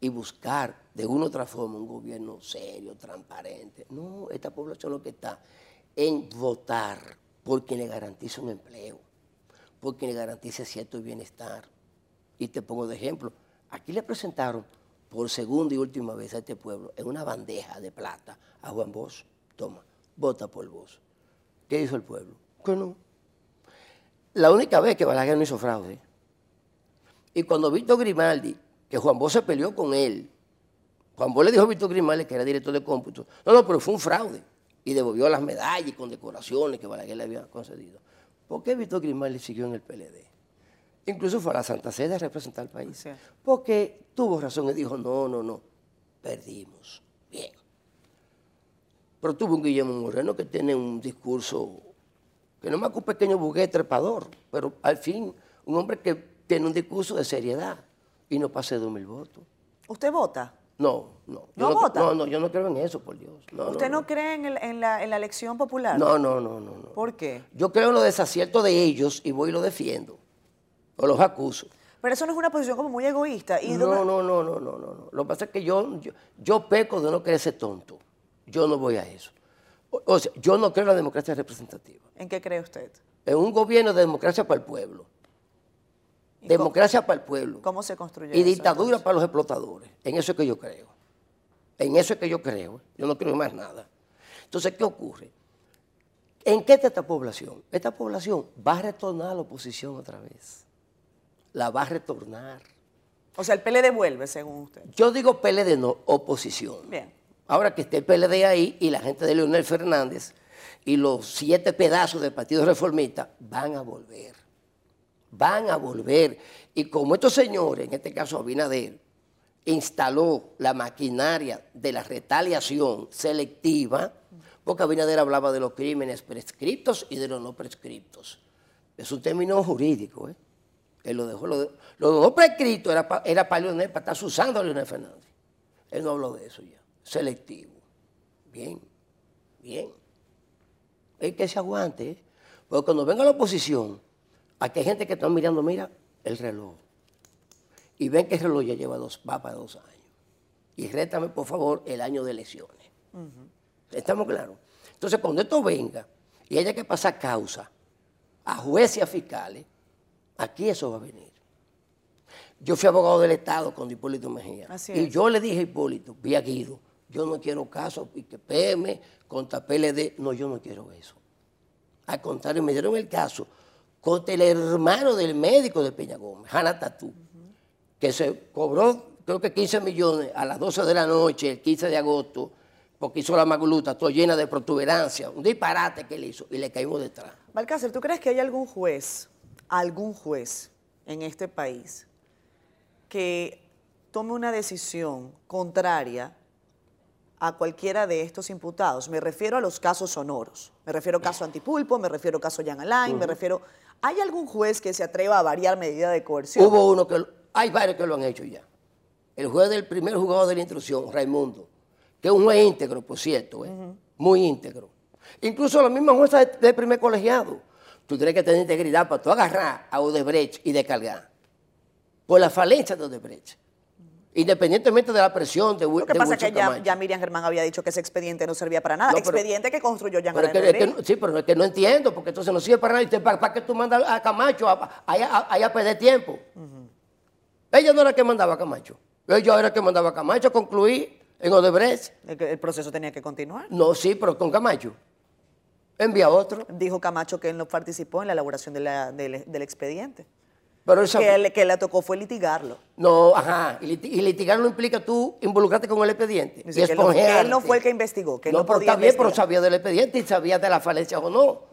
y buscar de una u otra forma un gobierno serio, transparente. No, esta población lo que está en votar por quien le garantice un empleo, por quien le garantice cierto bienestar. Y te pongo de ejemplo, aquí le presentaron por segunda y última vez a este pueblo en una bandeja de plata a Juan Bosch. Toma, vota por Bosch. ¿Qué hizo el pueblo? Que no. La única vez que Balaguer no hizo fraude. Y cuando Víctor Grimaldi que Juan Bosch se peleó con él. Juan Bosch le dijo a Víctor Grimaldi, que era director de cómputo, no, no, pero fue un fraude. Y devolvió las medallas y condecoraciones que Balaguer le había concedido. ¿Por qué Víctor Grimaldi siguió en el PLD? Incluso fue a la Santa Sede a representar al país. Porque tuvo razón y dijo, no, no, no, perdimos. Bien. Pero tuvo un Guillermo Moreno que tiene un discurso que no más que un pequeño buguete trepador, pero al fin un hombre que tiene un discurso de seriedad y no pasé dos mil votos. ¿Usted vota? No, no. ¿No, vota? No, no, yo no creo en eso, por Dios. ¿Usted no, cree en, la, elección popular? No, no, no, no, ¿Por qué? Yo creo en los desaciertos de ellos y voy y los defiendo. O los acuso. Pero eso no es una posición como muy egoísta. ¿Y no, no, no, no, no, no, Lo que pasa es que yo, yo, peco de no querer ser tonto. Yo no voy a eso. O, sea, yo no creo en la democracia representativa. ¿En qué cree usted? En un gobierno de democracia para el pueblo. Democracia para el pueblo. ¿Cómo se construye Y dictadura para los explotadores. En eso es que yo creo. En eso es que yo creo. Yo no creo en más nada. Entonces, ¿qué ocurre? ¿En qué está esta población? Esta población va a retornar a la oposición otra vez. La va a retornar. O sea, el PLD vuelve, según usted. Yo digo PLD no, oposición. Bien. Ahora que esté el PLD ahí y la gente de Leonel Fernández y los siete pedazos del Partido Reformista van a volver van a volver. Y como estos señores, en este caso Abinader, instaló la maquinaria de la retaliación selectiva, porque Abinader hablaba de los crímenes prescriptos y de los no prescriptos. Es un término jurídico, ¿eh? Él lo dejó. Lo los no prescriptos era para era Leonel, para estar usando a Leonel Fernández. Él no habló de eso ya. Selectivo. Bien, bien. Es que se aguante, ¿eh? Porque cuando venga la oposición, Aquí hay gente que está mirando, mira, el reloj. Y ven que el reloj ya lleva dos, va para dos años. Y rétame, por favor, el año de elecciones. ¿Estamos claros? Entonces, cuando esto venga y haya que pasar causa a jueces y a fiscales, aquí eso va a venir. Yo fui abogado del Estado con Hipólito Mejía. y yo le dije a Hipólito, vía Guido, yo no quiero caso y que PM contra PLD. No, yo no quiero eso. Al contrario, me dieron el caso contra el hermano del médico de Peña Gómez, Hanna Tatú, que se cobró creo que 15 millones a las 12 de la noche, el 15 de agosto, porque hizo la maguluta, toda llena de protuberancia, un disparate que él hizo, y le caímos detrás. Balcácer, ¿tú crees que hay algún juez, algún juez en este país que tome una decisión contraria a cualquiera de estos imputados? Me refiero a los casos sonoros. Me refiero caso Antipulpo, me refiero caso Jan Alain, me refiero ¿Hay algún juez que se atreva a variar medida de coerción? Hubo uno que, hay varios que lo han hecho ya. El juez del primer juzgado de la instrucción, Raimundo, que es un juez íntegro, por cierto, ¿eh? muy íntegro. Incluso la misma jueza del primer colegiado. Tú tienes que tener integridad para tú agarrar a Odebrecht y descargar. Por la falencia de Odebrecht. Independientemente de la presión de Lo que pasa es que ya, Miriam Germán había dicho que ese expediente no servía para nada. expediente que construyó Jean pero Sí, pero es que no entiendo, porque entonces no sirve para nada. ¿Para, qué tú mandas a Camacho a, a, perder tiempo? Ella no era la que mandaba a Camacho. Ella era la que mandaba a Camacho a concluir en Odebrecht. ¿El, proceso tenía que continuar? No, sí, pero con Camacho. Envía otro. Dijo Camacho que él no participó en la elaboración del expediente. Pero que, que le tocó fue litigarlo. No, ajá. Y, litigarlo implica tú involucrarte con el expediente. y que, él no fue el que investigó. Que no, pero está bien, pero sabía del expediente y sabía de la falencia o no.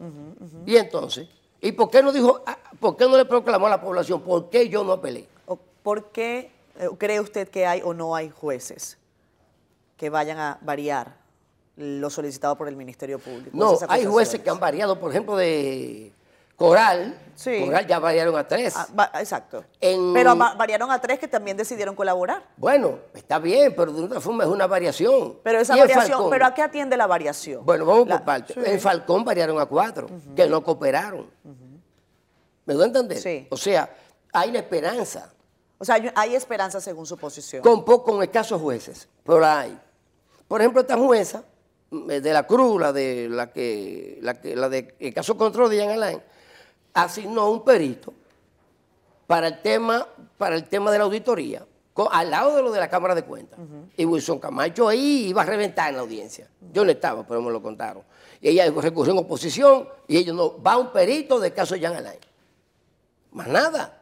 Y entonces, ¿y por qué no dijo, ah, por qué no le proclamó a la población? ¿Por qué yo no apelé? ¿Por qué eh, cree usted que hay o no hay jueces que vayan a variar lo solicitado por el Ministerio Público? No, hay jueces que han variado, por ejemplo, de Coral, Coral ya variaron a tres. Ah, exacto. pero variaron a tres que también decidieron colaborar. Bueno, está bien, pero de una forma es una variación. Pero esa variación, ¿pero a qué atiende la variación? Bueno, vamos por partes. En Falcón variaron a cuatro, que no cooperaron. ¿Me doy a entender? Sí. O sea, hay la esperanza. O sea, hay esperanza según su posición. Con, con escasos jueces, pero hay. Por ejemplo, esta jueza de la Cruz, la de la que, la, que, la de el caso control de Jean Alain, asignó un perito para el tema, para el tema de la auditoría, al lado de lo de la Cámara de Cuentas. Y Wilson Camacho ahí iba a reventar en la audiencia. Yo no estaba, pero me lo contaron. Y ella recurrió en oposición y ellos no, va un perito del caso Jean Alain. Más nada.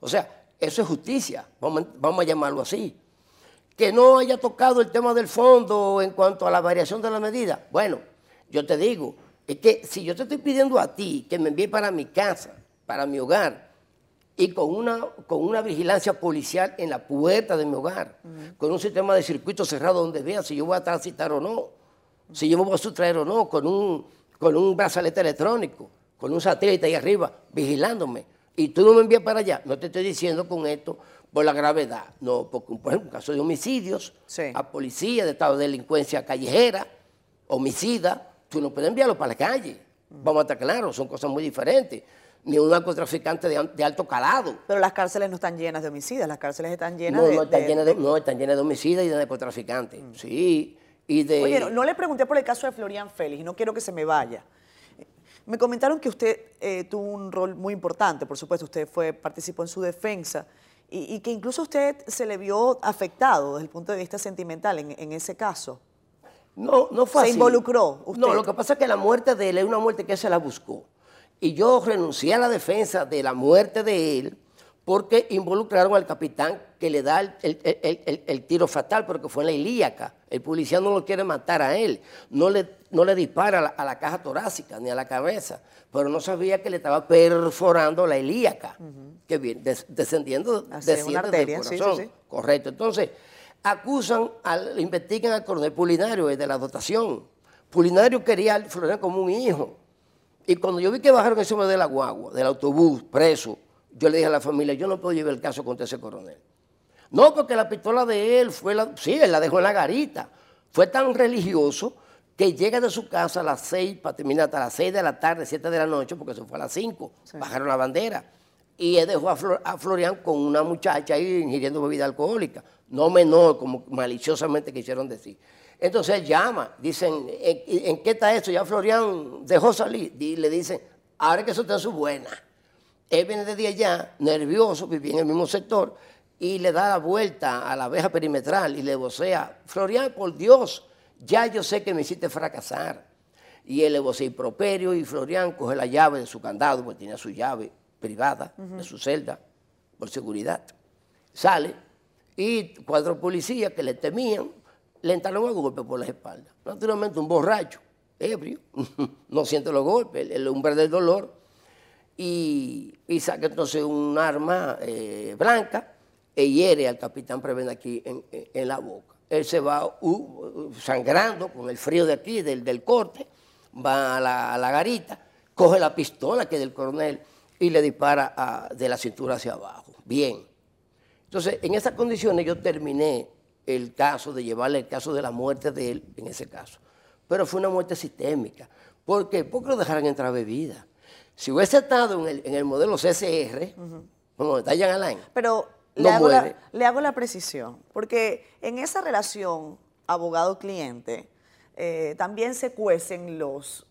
O sea, eso es justicia, vamos, vamos a llamarlo así. Que no haya tocado el tema del fondo en cuanto a la variación de la medida. Bueno, yo te digo, es que si yo te estoy pidiendo a ti que me envíe para mi casa, para mi hogar, y con una, con una vigilancia policial en la puerta de mi hogar, con un sistema de circuito cerrado donde vea si yo voy a transitar o no, si yo me voy a sustraer o no, con un, con un brazalete electrónico, con un satélite ahí arriba, vigilándome, y tú no me envías para allá, no te estoy diciendo con esto por la gravedad, no, porque por ejemplo, en caso de homicidios, a policía, de estado de delincuencia callejera, homicida, tú no puedes enviarlo para la calle. Vamos a estar claros, son cosas muy diferentes. Ni un narcotraficante de, alto calado. Pero las cárceles no están llenas de homicidas, las cárceles están llenas no, de, no, están llenas de, No, están llenas de homicidas y de narcotraficantes. Mm. Sí. Y de... Oye, no, le pregunté por el caso de Florian Félix y no quiero que se me vaya. Me comentaron que usted eh, tuvo un rol muy importante, por supuesto, usted fue, participó en su defensa y, que incluso usted se le vio afectado desde el punto de vista sentimental en ese caso. No, no fue ¿Se involucró usted? No, lo que pasa es que la muerte de él es una muerte que se la buscó. Y yo renuncié a la defensa de la muerte de él porque involucraron al capitán que le da el, tiro fatal, porque fue en la ilíaca. El policía no lo quiere matar a él, no le, no le dispara a la, caja torácica ni a la cabeza, pero no sabía que le estaba perforando la ilíaca, que viene descendiendo, desciende del corazón. Correcto. Entonces, acusan, al, investigan al coronel Pulinario de la dotación. Pulinario quería a Florian como un hijo. Y cuando yo vi que bajaron ese de la guagua, del autobús, preso, yo le dije a la familia, yo no puedo llevar el caso contra ese coronel. No, porque la pistola de él fue la, sí, él la dejó en la garita. Fue tan religioso que llega de su casa a las seis, para terminar hasta las seis de la tarde, siete de la noche, porque se fue a las cinco, bajaron la bandera. Y él dejó a, a Florian con una muchacha ahí ingiriendo bebida alcohólica no menor, como maliciosamente quisieron decir. Entonces él llama, dicen, ¿en, qué está eso? Ya Florian dejó salir. Y le dicen, ahora que eso está en su buena. Él viene de día allá, nervioso, vivía en el mismo sector, y le da la vuelta a la abeja perimetral y le vocea, Florian, por Dios, ya yo sé que me hiciste fracasar. Y él le vocea improperio y Florian coge la llave de su candado, porque tenía su llave privada de su celda, por seguridad. Sale y cuatro policías que le temían le entraron a golpe por las espaldas. Naturalmente un borracho, ebrio, no siente los golpes, el, hombre del dolor, y, saca entonces un arma eh, blanca e hiere al capitán Prevena aquí en, la boca. Él se va uh, sangrando con el frío de aquí, del, corte, va a la, garita, coge la pistola que es del coronel y le dispara de la cintura hacia abajo. Bien. Entonces, en esas condiciones yo terminé el caso de llevarle el caso de la muerte de él en ese caso. Pero fue una muerte sistémica. ¿Por qué? Porque lo dejaron entrar bebida. Si hubiese estado en el, modelo CCR, como está Jean Alain, Pero le, hago la, le, hago la, precisión, porque en esa relación abogado-cliente eh, también se cuecen los,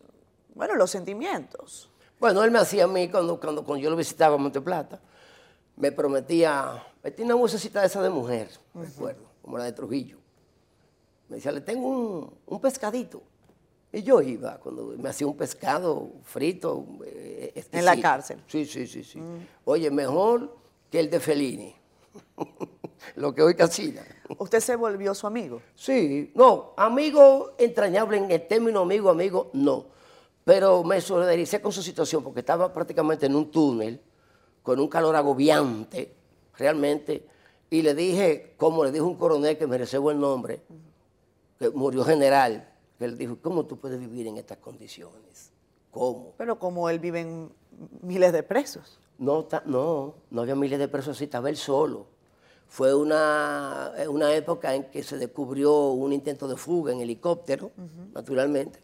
bueno, los sentimientos. Bueno, él me hacía a mí cuando, cuando, cuando yo lo visitaba en Monteplata, me prometía Metí una musecita de esa de mujer, recuerdo, como la de Trujillo. Me decía, le tengo un, pescadito. Y yo iba, cuando me hacía un pescado frito. Eh, en la cárcel. Sí, sí, sí, sí. Mm. Oye, mejor que el de Fellini. Lo que hoy casina. ¿Usted se volvió su amigo? Sí, no, amigo entrañable en el término amigo, amigo, no. Pero me solidaricé con su situación porque estaba prácticamente en un túnel, con un calor agobiante realmente. Y le dije, como le dijo un coronel que me reservó el nombre, que murió general, que le dijo, ¿cómo tú puedes vivir en estas condiciones? ¿Cómo? Pero como él viven miles de presos. No, no, no había miles de presos así, estaba él solo. Fue una, una época en que se descubrió un intento de fuga en helicóptero, naturalmente.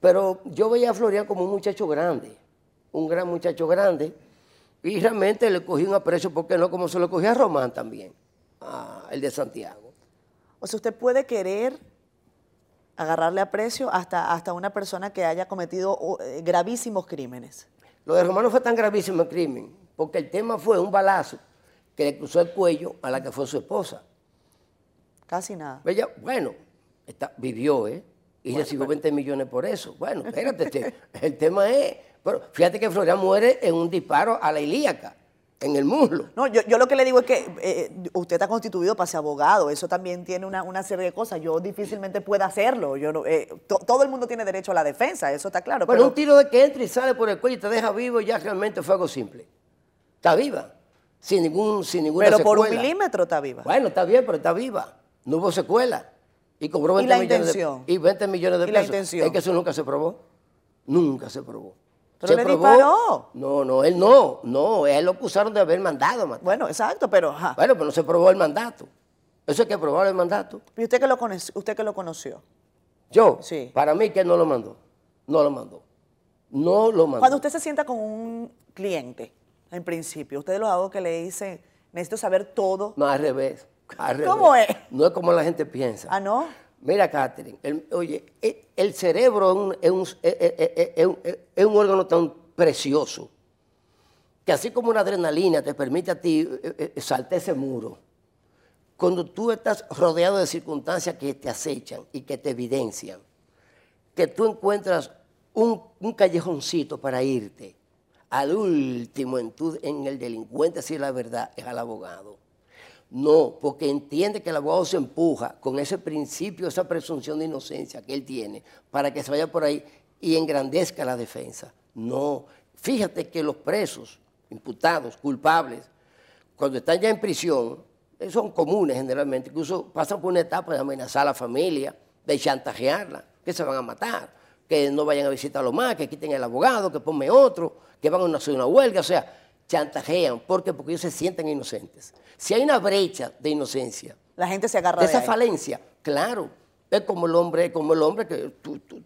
Pero yo veía a Florian como un muchacho grande, un gran muchacho grande, y realmente le cogí un aprecio, ¿por qué no? Como se lo cogía a Román también, el de Santiago. O sea, usted puede querer agarrarle aprecio hasta, hasta una persona que haya cometido eh, gravísimos crímenes. Lo de Román no fue tan gravísimo el crimen, porque el tema fue un balazo que le cruzó el cuello a la que fue su esposa. Casi nada. Ella, bueno, está, vivió, ¿eh? Y recibió 20 millones por eso. Bueno, espérate, este, el tema es... Pero fíjate que Florian muere en un disparo a la ilíaca, en el muslo. No, yo, yo lo que le digo es que eh, usted está constituido para ser abogado, eso también tiene una, serie de cosas. Yo difícilmente puedo hacerlo. Yo no, eh, todo el mundo tiene derecho a la defensa, eso está claro. Bueno, un tiro de que entra y sale por el cuello y te deja vivo ya realmente fue algo simple. Está viva, sin, ningún, sin ninguna Pero por un milímetro está viva. Bueno, está bien, pero está viva. No hubo secuela. Y cobró 20 millones de, y 20 millones de pesos. la intención? Es que eso nunca se probó. Nunca se probó. Pero ¿Se le probó? disparó. No, no, él no. No, él lo acusaron de haber mandado matar. Bueno, exacto, pero... Bueno, pero no se probó el mandato. Eso es que probar el mandato. ¿Y usted que lo, conoció, usted que lo conoció? Yo, sí. para mí que no lo mandó. No lo mandó. No lo mandó. Cuando usted se sienta con un cliente, en principio, usted lo hago que le dice, necesito saber todo. No, al revés. ¿Cómo es? No es como la gente piensa. Ah, ¿no? Mira, Catherine, oye, e, el, cerebro es un, órgano tan precioso que así como una adrenalina te permite a ti eh, eh, saltar ese muro, cuando tú estás rodeado de circunstancias que te acechan y que te evidencian, que tú encuentras un, un callejoncito para irte, al último en, tu, en el delincuente, si la verdad, es al abogado. No, porque entiende que el abogado se empuja con ese principio, esa presunción de inocencia que él tiene, para que se vaya por ahí y engrandezca la defensa. No, fíjate que los presos, imputados, culpables, cuando están ya en prisión, eh, son comunes generalmente, incluso pasan por una etapa de amenazar a la familia, de chantajearla, que se van a matar, que no vayan a visitarlo más, que quiten el abogado, que ponme otro, que van a hacer una huelga, o sea, chantajean. ¿Por qué? Porque ellos se sienten inocentes. Si hay una brecha de inocencia, la gente se agarra de, esa falencia, claro. Es como el hombre, como el hombre que tú, tú,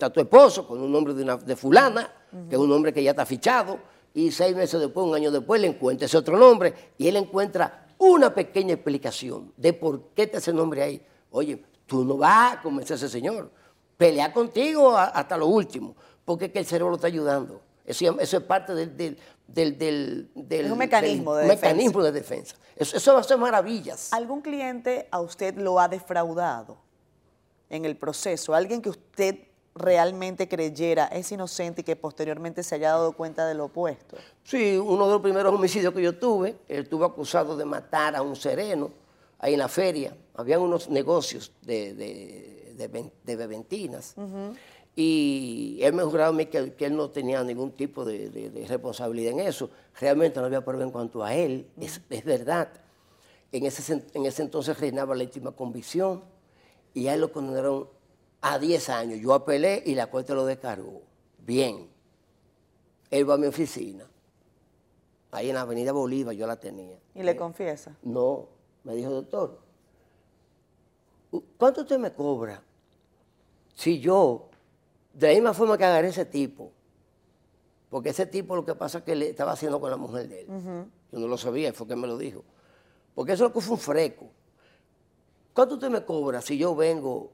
a tu esposo con un nombre de, una, de fulana, que es un hombre que ya está fichado, y seis meses después, un año después, le encuentra ese otro nombre, y él encuentra una pequeña explicación de por qué te ese nombre ahí. Oye, tú no vas a convencer a ese señor. Pelea contigo hasta lo último, porque es que el cerebro lo está ayudando. Eso, es parte del, del, un mecanismo, de, mecanismo de defensa. Eso, eso va a ser maravillas. ¿Algún cliente a usted lo ha defraudado en el proceso? ¿Alguien que usted realmente creyera es inocente y que posteriormente se haya dado cuenta de lo opuesto? Sí, uno de los primeros homicidios que yo tuve, él estuvo acusado de matar a un sereno ahí en la feria. Habían unos negocios de, de, bebentinas. Y él me juraba a mí que, él no tenía ningún tipo de, responsabilidad en eso. Realmente no había prueba en cuanto a él, es, verdad. En ese, en ese entonces reinaba la íntima convicción y a él lo condenaron a 10 años. Yo apelé y la corte lo descargó. Bien. Él va a mi oficina. Ahí en la avenida Bolívar yo la tenía. ¿Y le confiesa? No. Me dijo, doctor, ¿cuánto usted me cobra si yo de la misma forma que agarré ese tipo, porque ese tipo lo que pasa es que le estaba haciendo con la mujer de él. Yo no lo sabía, fue que me lo dijo. Porque eso es lo que fue un freco. ¿Cuánto usted me cobra si yo vengo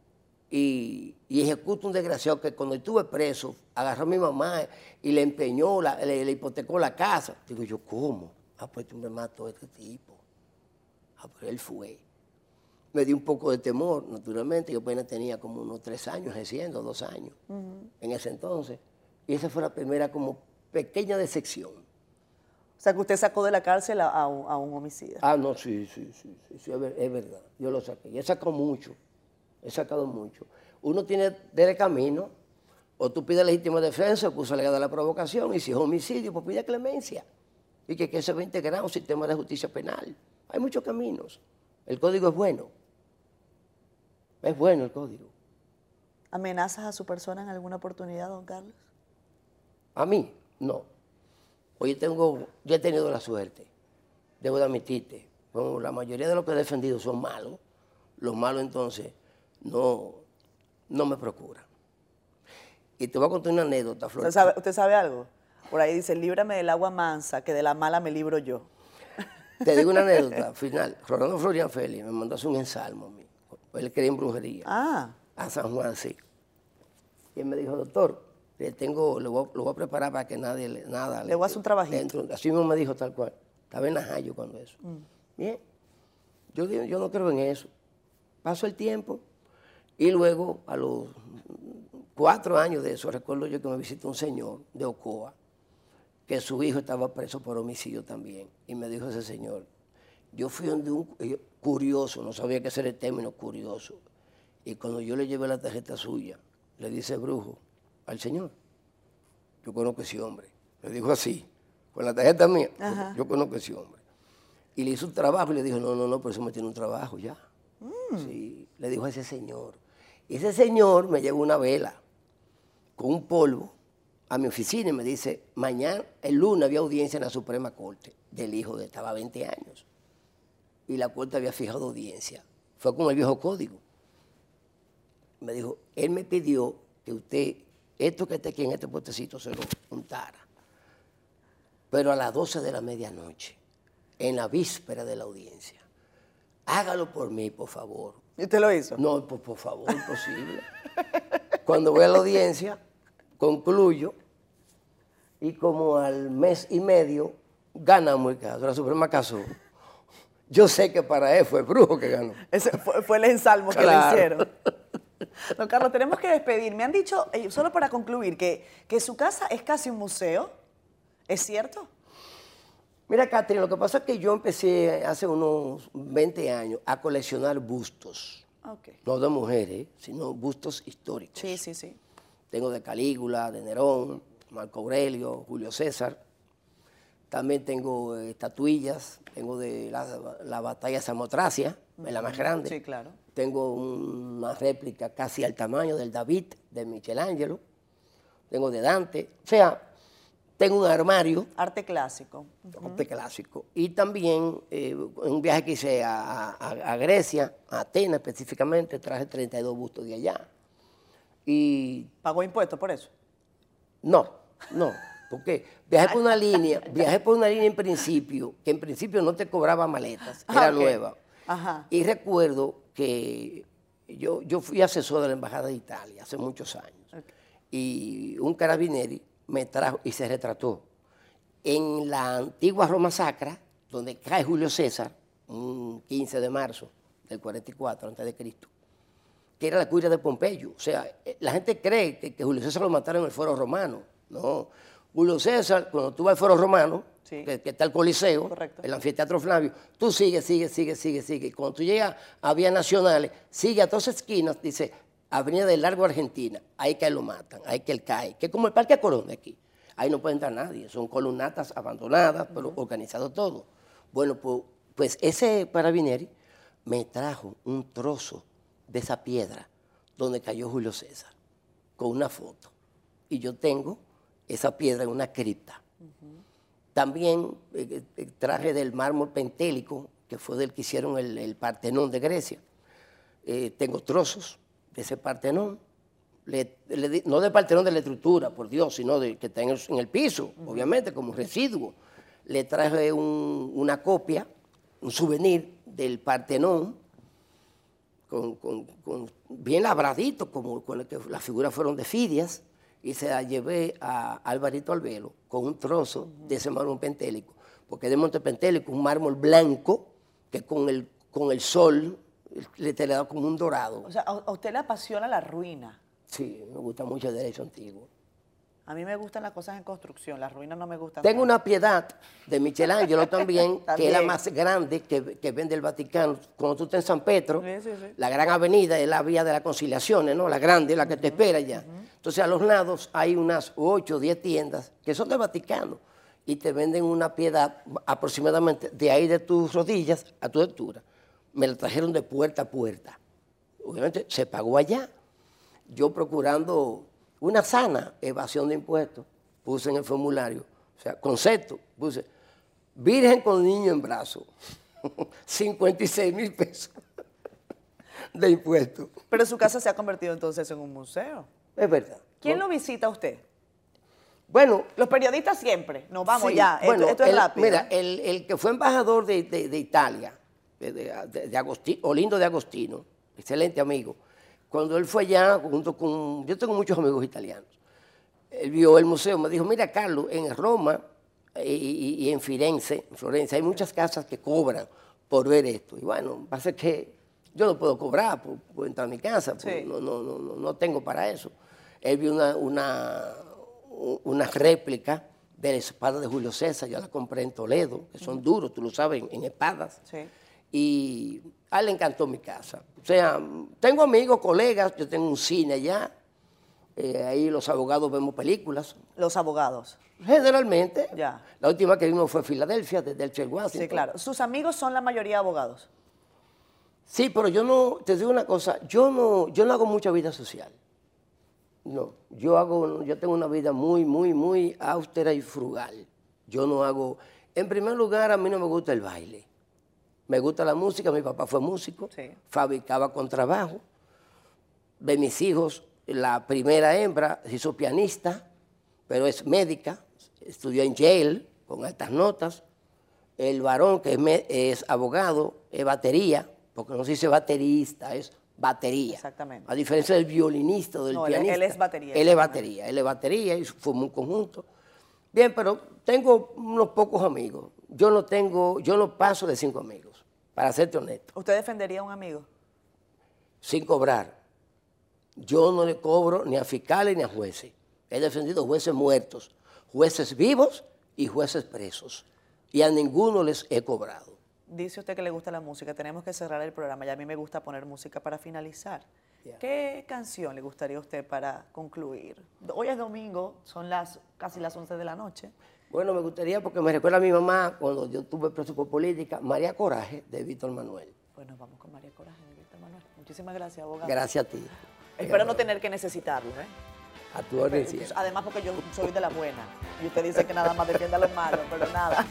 y, ejecuto un desgraciado que cuando estuve preso agarró a mi mamá y le empeñó, le, hipotecó la casa? Digo yo, ¿cómo? Ah, pues tú me mató a este tipo. Ah, pero él fue me dio un poco de temor, naturalmente. Yo apenas tenía como unos tres años haciendo, dos años en ese entonces. Y esa fue la primera como pequeña decepción. O sea, que usted sacó de la cárcel a, un, homicida. Ah, no, sí, sí, sí, sí, es verdad. Yo lo saqué. Y he sacado mucho. He sacado mucho. Uno tiene del camino, o tú pides legítima defensa, o acusa legal de la provocación, y si es homicidio, pues pide clemencia. Y que, que se va a integrar un sistema de justicia penal. Hay muchos caminos. El código es bueno. Es bueno el código. ¿Amenazas a su persona en alguna oportunidad, don Carlos? A mí, no. Hoy tengo, yo he tenido la suerte, debo de admitirte, como la mayoría de los que he defendido son malos, los malos entonces no, no me procuran. Y te voy a contar una anécdota, Flor. ¿Usted sabe, ¿Usted sabe algo? Por ahí dice, líbrame del agua mansa, que de la mala me libro yo. Te digo una anécdota final. Rolando Florian Félix me mandó hacer un ensalmo a mí. Él creía en brujería. Ah. A San Juan, sí. Y él me dijo, doctor, le tengo, lo voy, a preparar para que nadie, nada. Le voy a hacer un trabajito. así mismo me dijo tal cual. Estaba en Najayo cuando eso. Mm. Bien. Yo, yo no creo en eso. Paso el tiempo y luego a los cuatro años de eso, recuerdo yo que me visitó un señor de Ocoa, que su hijo estaba preso por homicidio también. Y me dijo ese señor, yo fui donde un curioso, no sabía qué era el término curioso. Y cuando yo le llevé la tarjeta suya, le dice brujo al señor, yo conozco a ese hombre. Le dijo así, con la tarjeta mía, yo, conozco a ese hombre. Y le hizo un trabajo y le dijo, no, no, no, por eso me tiene un trabajo ya. Mm. Sí, le dijo a ese señor. Y ese señor me llevó una vela con un polvo a mi oficina y me dice, mañana, el lunes había audiencia en la Suprema Corte del hijo de estaba 20 años. Y la Corte había fijado audiencia. Fue como el viejo código. Me dijo, él me pidió que usted, esto que está aquí en este puestecito, se lo contara. Pero a las 12 de la medianoche, en la víspera de la audiencia, hágalo por mí, por favor. ¿Y usted lo hizo? No, por, por favor, imposible. Cuando voy a la audiencia, concluyo y como al mes y medio ganamos el caso, la Suprema casó. Yo sé que para él fue el brujo que ganó. Ese fue, el ensalmo que le hicieron. Don Carlos, tenemos que despedir. Me han dicho, eh, solo para concluir, que, que su casa es casi un museo. ¿Es cierto? Mira, Catherine, lo que pasa es que yo empecé hace unos 20 años a coleccionar bustos. No de mujeres, sino bustos históricos. Sí, sí, sí. Tengo de Calígula, de Nerón, Marco Aurelio, Julio César. También tengo eh, estatuillas, tengo de la, batalla de Samotracia, la más grande. Sí, claro. Tengo una réplica casi al tamaño del David de Michelangelo. Tengo de Dante. O sea, tengo un armario. Arte clásico. Arte clásico. Y también eh, un viaje que hice a, Grecia, a Atenas específicamente, traje 32 bustos de allá. Y, ¿Pagó impuestos por eso? No, no. Porque viajé por una línea, viajé por una línea en principio, que en principio no te cobraba maletas, era ah, nueva. Y recuerdo que yo, yo fui asesor de la Embajada de Italia hace muchos años. Y un carabineri me trajo y se retrató en la antigua Roma Sacra, donde cae Julio César, un 15 de marzo del 44 a.C., que era la curia de Pompeyo. O sea, eh, la gente cree que, Julio César lo mataron en el foro romano. No. Julio César, cuando tú vas al foro romano, que, está el Coliseo, el anfiteatro Flavio, tú sigues, sigues, sigues, sigues, sigues. Y cuando tú llegas a Vías Nacionales, sigue a dos esquinas, dice, Avenida del Largo Argentina, ahí que lo matan, ahí que él cae, que es como el Parque Corón de aquí. Ahí no puede entrar nadie, son columnatas abandonadas, pero organizado todo. Bueno, pues, pues ese Parabineri me trajo un trozo de esa piedra donde cayó Julio César, con una foto. Y yo tengo esa piedra en una cripta. También eh, eh, traje del mármol pentélico, que fue del que hicieron el, Partenón de Grecia. Eh, tengo trozos de ese Partenón, no del Partenón de la estructura, por Dios, sino de que está en el, piso, obviamente, como residuo. Le traje una copia, un souvenir del Partenón, con, bien labradito, como con el que las figuras fueron de Fidias, y se la llevé a Alvarito Albelo con un trozo de ese mármol pentélico, porque de Monte Pentélico un mármol blanco que con el, con el sol le te le da como un dorado. O sea, a usted le apasiona la ruina. Sí, me gusta mucho el derecho antiguo. A mí me gustan las cosas en construcción, las ruinas no me gustan. Tengo una piedad de Michelangelo también, que es la más grande que, que, vende el Vaticano. Cuando tú estás en San Pedro, la gran avenida es la vía de las conciliaciones, ¿no? La grande, la que te espera ya. Entonces a los lados hay unas 8 o 10 tiendas que son del Vaticano y te venden una piedad aproximadamente de ahí de tus rodillas a tu altura. Me la trajeron de puerta a puerta. Obviamente se pagó allá. Yo procurando una sana evasión de impuestos, puse en el formulario, o sea, concepto, puse, virgen con niño en brazo, 56 mil pesos de impuestos. Pero su casa se ha convertido entonces en un museo. Es verdad. ¿Quién lo visita a usted? Bueno. Los periodistas siempre. Nos vamos ya. Esto, es rápido. Mira, el, que fue embajador de, Italia, de, de, Olindo de Agostino, excelente amigo, cuando él fue allá, junto con. Yo tengo muchos amigos italianos. Él vio el museo, me dijo: Mira, Carlos, en Roma y, en Firenze, en Florencia, hay muchas casas que cobran por ver esto. Y bueno, pasa que yo no puedo cobrar por, entrar a mi casa, no, no, no, no, tengo para eso. Él vio una, una, una réplica de la espada de Julio César, yo la compré en Toledo, que son duros, tú lo sabes, en, espadas. Y a él le encantó mi casa. O sea, tengo amigos, colegas, yo tengo un cine allá, eh, ahí los abogados vemos películas. Los abogados. Generalmente. Ya. La última que vimos fue Filadelfia, desde el Washington. Sí, claro. ¿Sus amigos son la mayoría abogados? Sí, pero yo no, te digo una cosa, yo no, yo no hago mucha vida social. No, yo hago, yo tengo una vida muy, muy, muy austera y frugal. Yo no hago, en primer lugar, a mí no me gusta el baile. Me gusta la música, mi papá fue músico, fabricaba con trabajo. De mis hijos, la primera hembra se hizo pianista, pero es médica, estudió en Yale con altas notas. El varón, que es, es abogado, es batería, porque no se dice baterista, es batería. Exactamente. A diferencia del violinista o del pianista. Él, es batería. Él es batería, él es batería y formó un conjunto. Bien, pero tengo unos pocos amigos. Yo no tengo, yo no paso de cinco amigos, para serte honesto. ¿Usted defendería a un amigo? Sin cobrar. Yo no le cobro ni a fiscales ni a jueces. He defendido jueces muertos, jueces vivos y jueces presos. Y a ninguno les he cobrado dice usted que le gusta la música, tenemos que cerrar el programa, y a mí me gusta poner música para finalizar. ¿Qué canción le gustaría a usted para concluir? Hoy es domingo, son las casi las 11 de la noche. Bueno, me gustaría, porque me recuerda a mi mamá cuando yo tuve por política, María Coraje de Víctor Manuel. Bueno, vamos con María Coraje de Víctor Manuel. Muchísimas gracias, abogado. Gracias a ti. Espero no tener que necesitarlo, ¿eh? A tu orden, Además, porque yo soy de la buena. Y usted dice que nada más defiende a los malos, pero nada.